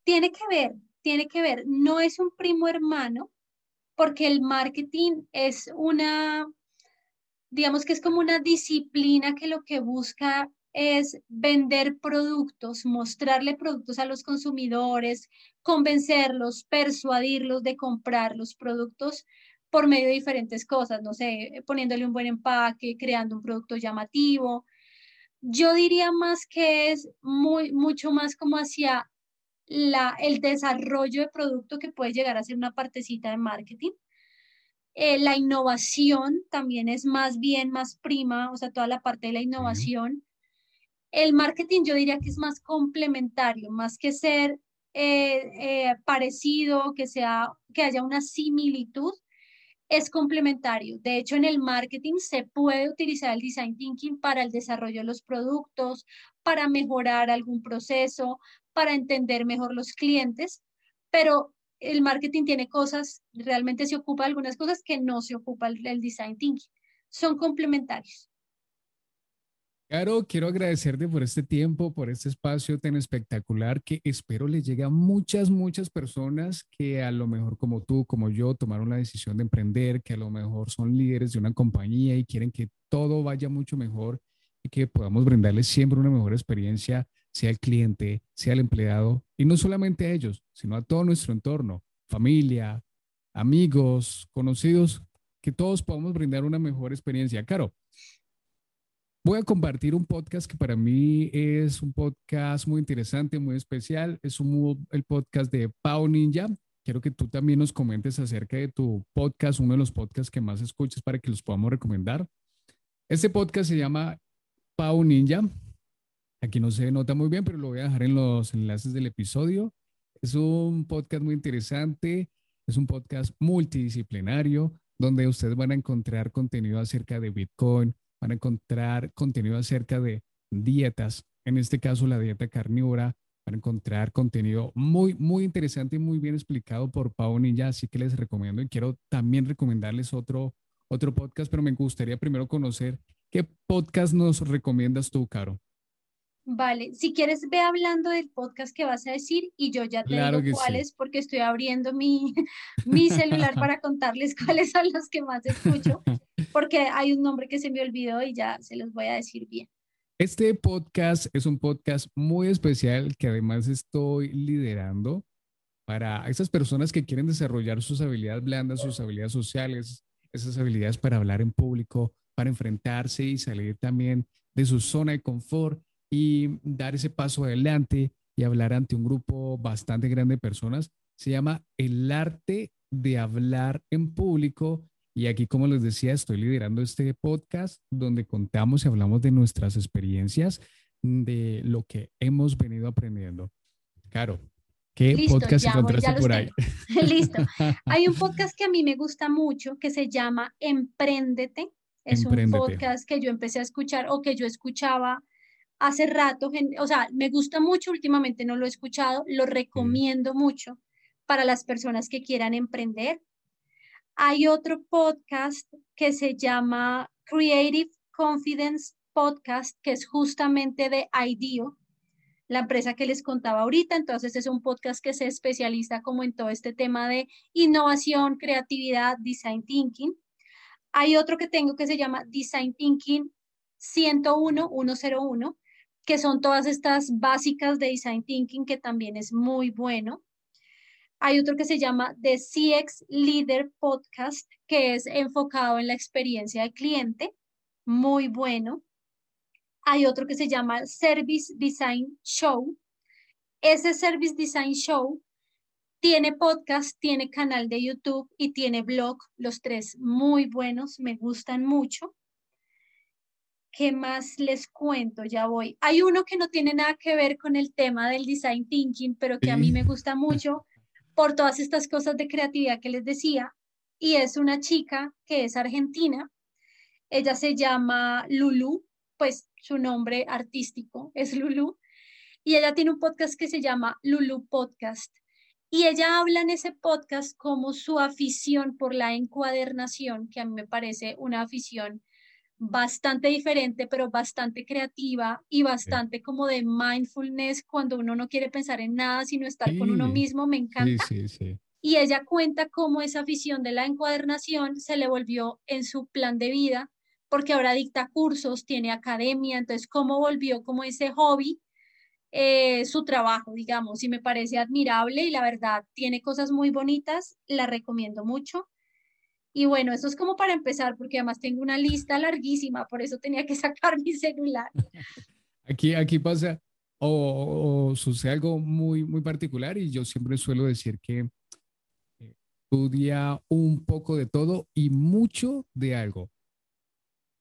Tiene que ver, tiene que ver. No es un primo hermano, porque el marketing es una, digamos que es como una disciplina que lo que busca es vender productos, mostrarle productos a los consumidores, convencerlos, persuadirlos de comprar los productos por medio de diferentes cosas, no sé, poniéndole un buen empaque, creando un producto llamativo. Yo diría más que es muy, mucho más como hacia la, el desarrollo de producto que puede llegar a ser una partecita de marketing. Eh, la innovación también es más bien, más prima, o sea, toda la parte de la innovación. El marketing yo diría que es más complementario, más que ser eh, eh, parecido, que, sea, que haya una similitud, es complementario. De hecho, en el marketing se puede utilizar el design thinking para el desarrollo de los productos, para mejorar algún proceso, para entender mejor los clientes, pero el marketing tiene cosas, realmente se ocupa de algunas cosas que no se ocupa el design thinking. Son complementarios.
Caro, quiero agradecerte por este tiempo, por este espacio tan espectacular que espero le llegue a muchas, muchas personas que a lo mejor como tú, como yo, tomaron la decisión de emprender, que a lo mejor son líderes de una compañía y quieren que todo vaya mucho mejor y que podamos brindarles siempre una mejor experiencia, sea el cliente, sea el empleado, y no solamente a ellos, sino a todo nuestro entorno, familia, amigos, conocidos, que todos podamos brindar una mejor experiencia. Caro, voy a compartir un podcast que para mí es un podcast muy interesante, muy especial. Es el podcast de Pau Ninja. Quiero que tú también nos comentes acerca de tu podcast, uno de los podcasts que más escuchas para que los podamos recomendar. Este podcast se llama Pau Ninja. Aquí no se nota muy bien, pero lo voy a dejar en los enlaces del episodio. Es un podcast muy interesante, es un podcast multidisciplinario donde ustedes van a encontrar contenido acerca de Bitcoin, van a encontrar contenido acerca de dietas, en este caso la dieta carnívora, van a encontrar contenido muy, muy interesante y muy bien explicado por Pau Ninja, así que les recomiendo y quiero también recomendarles otro, otro podcast, pero me gustaría primero conocer qué podcast nos recomiendas tú, Caro.
Vale, si quieres ve hablando del podcast que vas a decir y yo ya te digo cuáles porque estoy abriendo mi, [LAUGHS] mi celular [LAUGHS] para contarles cuáles son los que más escucho, porque hay un nombre que se me olvidó y ya se los voy a decir bien.
Este podcast es un podcast muy especial que además estoy liderando para esas personas que quieren desarrollar sus habilidades blandas, sus habilidades sociales, esas habilidades para hablar en público, para enfrentarse y salir también de su zona de confort y dar ese paso adelante y hablar ante un grupo bastante grande de personas. Se llama El arte de hablar en público. Y aquí, como les decía, estoy liderando este podcast donde contamos y hablamos de nuestras experiencias, de lo que hemos venido aprendiendo. Caro, ¿qué podcast encontraste por ahí? [LAUGHS]
Listo. [LAUGHS] Hay un podcast que a mí me gusta mucho que se llama Empréndete. Es un podcast que yo empecé a escuchar o que yo escuchaba hace rato, o sea, me gusta mucho, últimamente no lo he escuchado, lo recomiendo mucho para las personas que quieran emprender. Hay otro podcast que se llama Creative Confidence Podcast, que es justamente de IDEO, la empresa que les contaba ahorita. Entonces es un podcast que se especializa como en todo este tema de innovación, creatividad, design thinking. Hay otro que tengo que se llama Design Thinking 101, 101, que son todas estas básicas de Design Thinking, que también es muy bueno. Hay otro que se llama The CX Leader Podcast, que es enfocado en la experiencia del cliente, muy bueno. Hay otro que se llama Service Design Show. Ese Service Design Show tiene podcast, tiene canal de YouTube y tiene blog, los tres muy buenos, me gustan mucho. ¿Qué más les cuento? Ya voy. Hay uno que no tiene nada que ver con el tema del design thinking, pero que a mí me gusta mucho por todas estas cosas de creatividad que les decía. Y es una chica que es argentina. Ella se llama Lulu, pues su nombre artístico es Lulu. Y ella tiene un podcast que se llama Lulu Podcast. Y ella habla en ese podcast como su afición por la encuadernación, que a mí me parece una afición bastante diferente, pero bastante creativa y bastante como de mindfulness cuando uno no quiere pensar en nada, sino estar con uno mismo, me encanta. y ella cuenta cómo esa afición de la encuadernación se le volvió en su plan de vida, porque ahora dicta cursos, tiene academia, entonces cómo volvió como ese hobby eh, su trabajo, digamos, y me parece admirable y la verdad tiene cosas muy bonitas, la recomiendo mucho. Y bueno, eso es como para empezar, porque además tengo una lista larguísima, por eso tenía que [LAUGHS] sacar mi celular. [LAUGHS]
Aquí, aquí pasa o, sucede algo muy, muy particular y yo siempre suelo decir que eh, estudia un poco de todo y mucho de algo.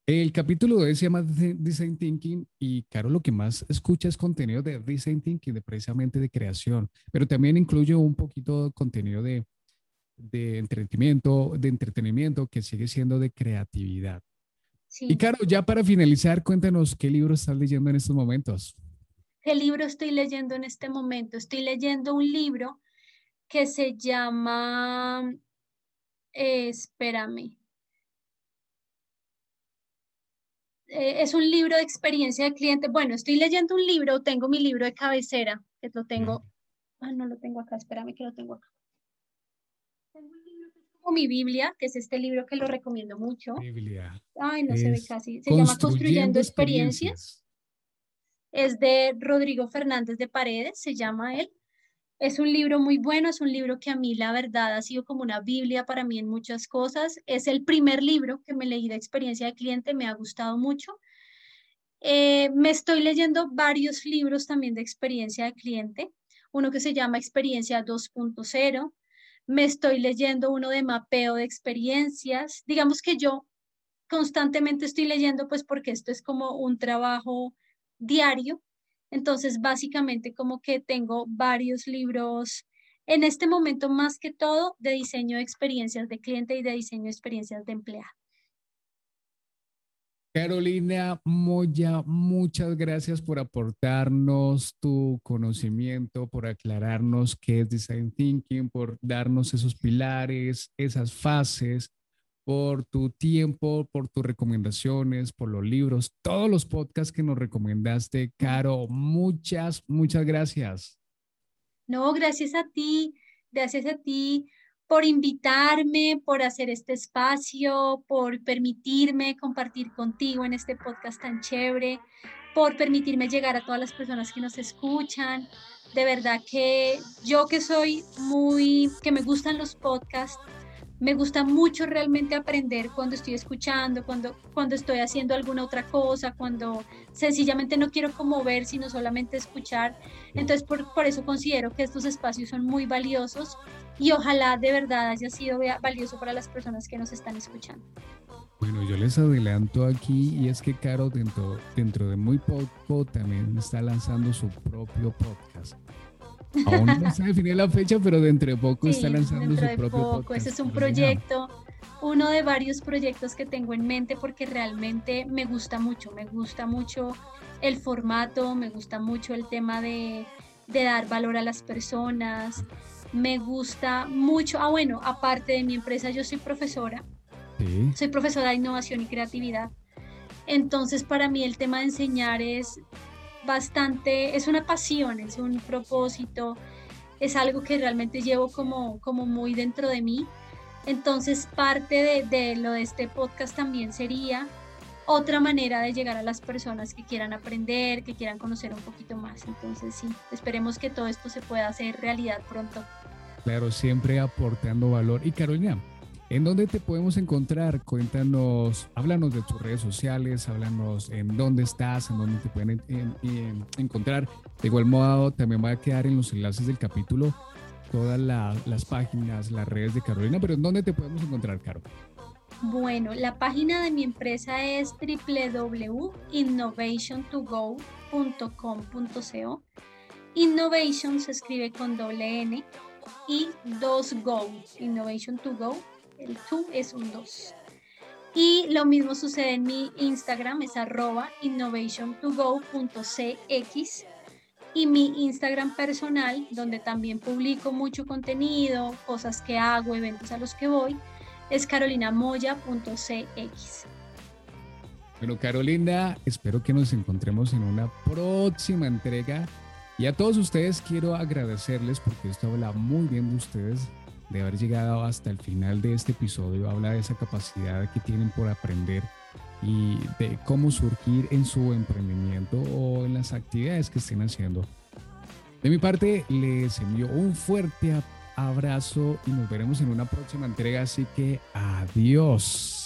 El capítulo de se llama Design Thinking y claro, lo que más escucha es contenido de Design Thinking, de precisamente de creación, pero también incluye un poquito de contenido de, de entretenimiento, de entretenimiento que sigue siendo de creatividad. Y claro, ya para finalizar, cuéntanos qué libro estás leyendo en estos momentos.
¿Qué libro estoy leyendo en este momento? Estoy leyendo un libro que se llama, eh, espérame, eh, es un libro de experiencia de cliente. Bueno, estoy leyendo un libro, tengo mi libro de cabecera, que lo tengo. Ah, no lo tengo acá, espérame que lo tengo acá. Tengo un libro que es como mi Biblia, que es este libro que lo recomiendo mucho.
Biblia.
Ay, no se ve casi. Se llama Construyendo experiencias. Es de Rodrigo Fernández de Paredes, se llama él. Es un libro muy bueno, es un libro que a mí la verdad ha sido como una Biblia para mí en muchas cosas. Es el primer libro que me leí de experiencia de cliente, me ha gustado mucho. Eh, me estoy leyendo varios libros también de experiencia de cliente, uno que se llama Experiencia 2.0. Me estoy leyendo uno de mapeo de experiencias. Digamos que yo constantemente estoy leyendo, pues porque esto es como un trabajo diario entonces, básicamente como que tengo varios libros en este momento más que todo de diseño de experiencias de cliente y de diseño de experiencias de empleado.
Carolina Moya, muchas gracias por aportarnos tu conocimiento, por aclararnos qué es Design Thinking, por darnos esos pilares, esas fases por tu tiempo, por tus recomendaciones, por los libros, todos los podcasts que nos recomendaste, Caro. Muchas, muchas gracias.
No, gracias a ti, gracias a ti por invitarme, por hacer este espacio, por permitirme compartir contigo en este podcast tan chévere, por permitirme llegar a todas las personas que nos escuchan. De verdad que yo que soy muy, que me gustan los podcasts, me gusta mucho realmente aprender cuando estoy escuchando, cuando, cuando estoy haciendo alguna otra cosa, cuando sencillamente no quiero como ver, sino solamente escuchar. Entonces, por, por eso considero que estos espacios son muy valiosos y ojalá de verdad haya sido valioso para las personas que nos están escuchando.
Bueno, yo les adelanto aquí y es que Caro dentro, dentro de muy poco también está lanzando su propio podcast. Aún no se definió la fecha, pero de poco está lanzando su propio poco.
Ese es un proyecto, uno de varios proyectos que tengo en mente porque realmente me gusta mucho, me gusta mucho el formato, me gusta mucho el tema de, de dar valor a las personas, me gusta mucho, ah bueno, aparte de mi empresa yo soy profesora, soy profesora de innovación y creatividad, entonces para mí el tema de enseñar es bastante, es una pasión, es un propósito, es algo que realmente llevo como, como muy dentro de mí. Entonces parte de, de lo de este podcast también sería otra manera de llegar a las personas que quieran aprender, que quieran conocer un poquito más. Entonces sí, esperemos que todo esto se pueda hacer realidad pronto.
Claro, siempre aportando valor. Y Carolina, ¿En dónde te podemos encontrar? Cuéntanos, háblanos de tus redes sociales, háblanos en dónde estás, en dónde te pueden encontrar. De igual modo, también va a quedar en los enlaces del capítulo todas las páginas, las redes de Carolina, pero ¿en dónde te podemos encontrar, Caro?
Bueno, la página de mi empresa es www.innovationtogo.com.co. Innovation se escribe con doble N y dos Go, Innovation to Go el tú es un 2. Y lo mismo sucede en mi Instagram, es arroba innovation2go.cx y mi Instagram personal, donde también publico mucho contenido, cosas que hago, eventos a los que voy, es carolinamoya.cx.
Bueno, Carolina, espero que nos encontremos en una próxima entrega. Y a todos ustedes quiero agradecerles porque esto habla muy bien de ustedes, de haber llegado hasta el final de este episodio. Habla de esa capacidad que tienen por aprender y de cómo surgir en su emprendimiento o en las actividades que estén haciendo. De mi parte, les envío un fuerte abrazo y nos veremos en una próxima entrega, así que adiós.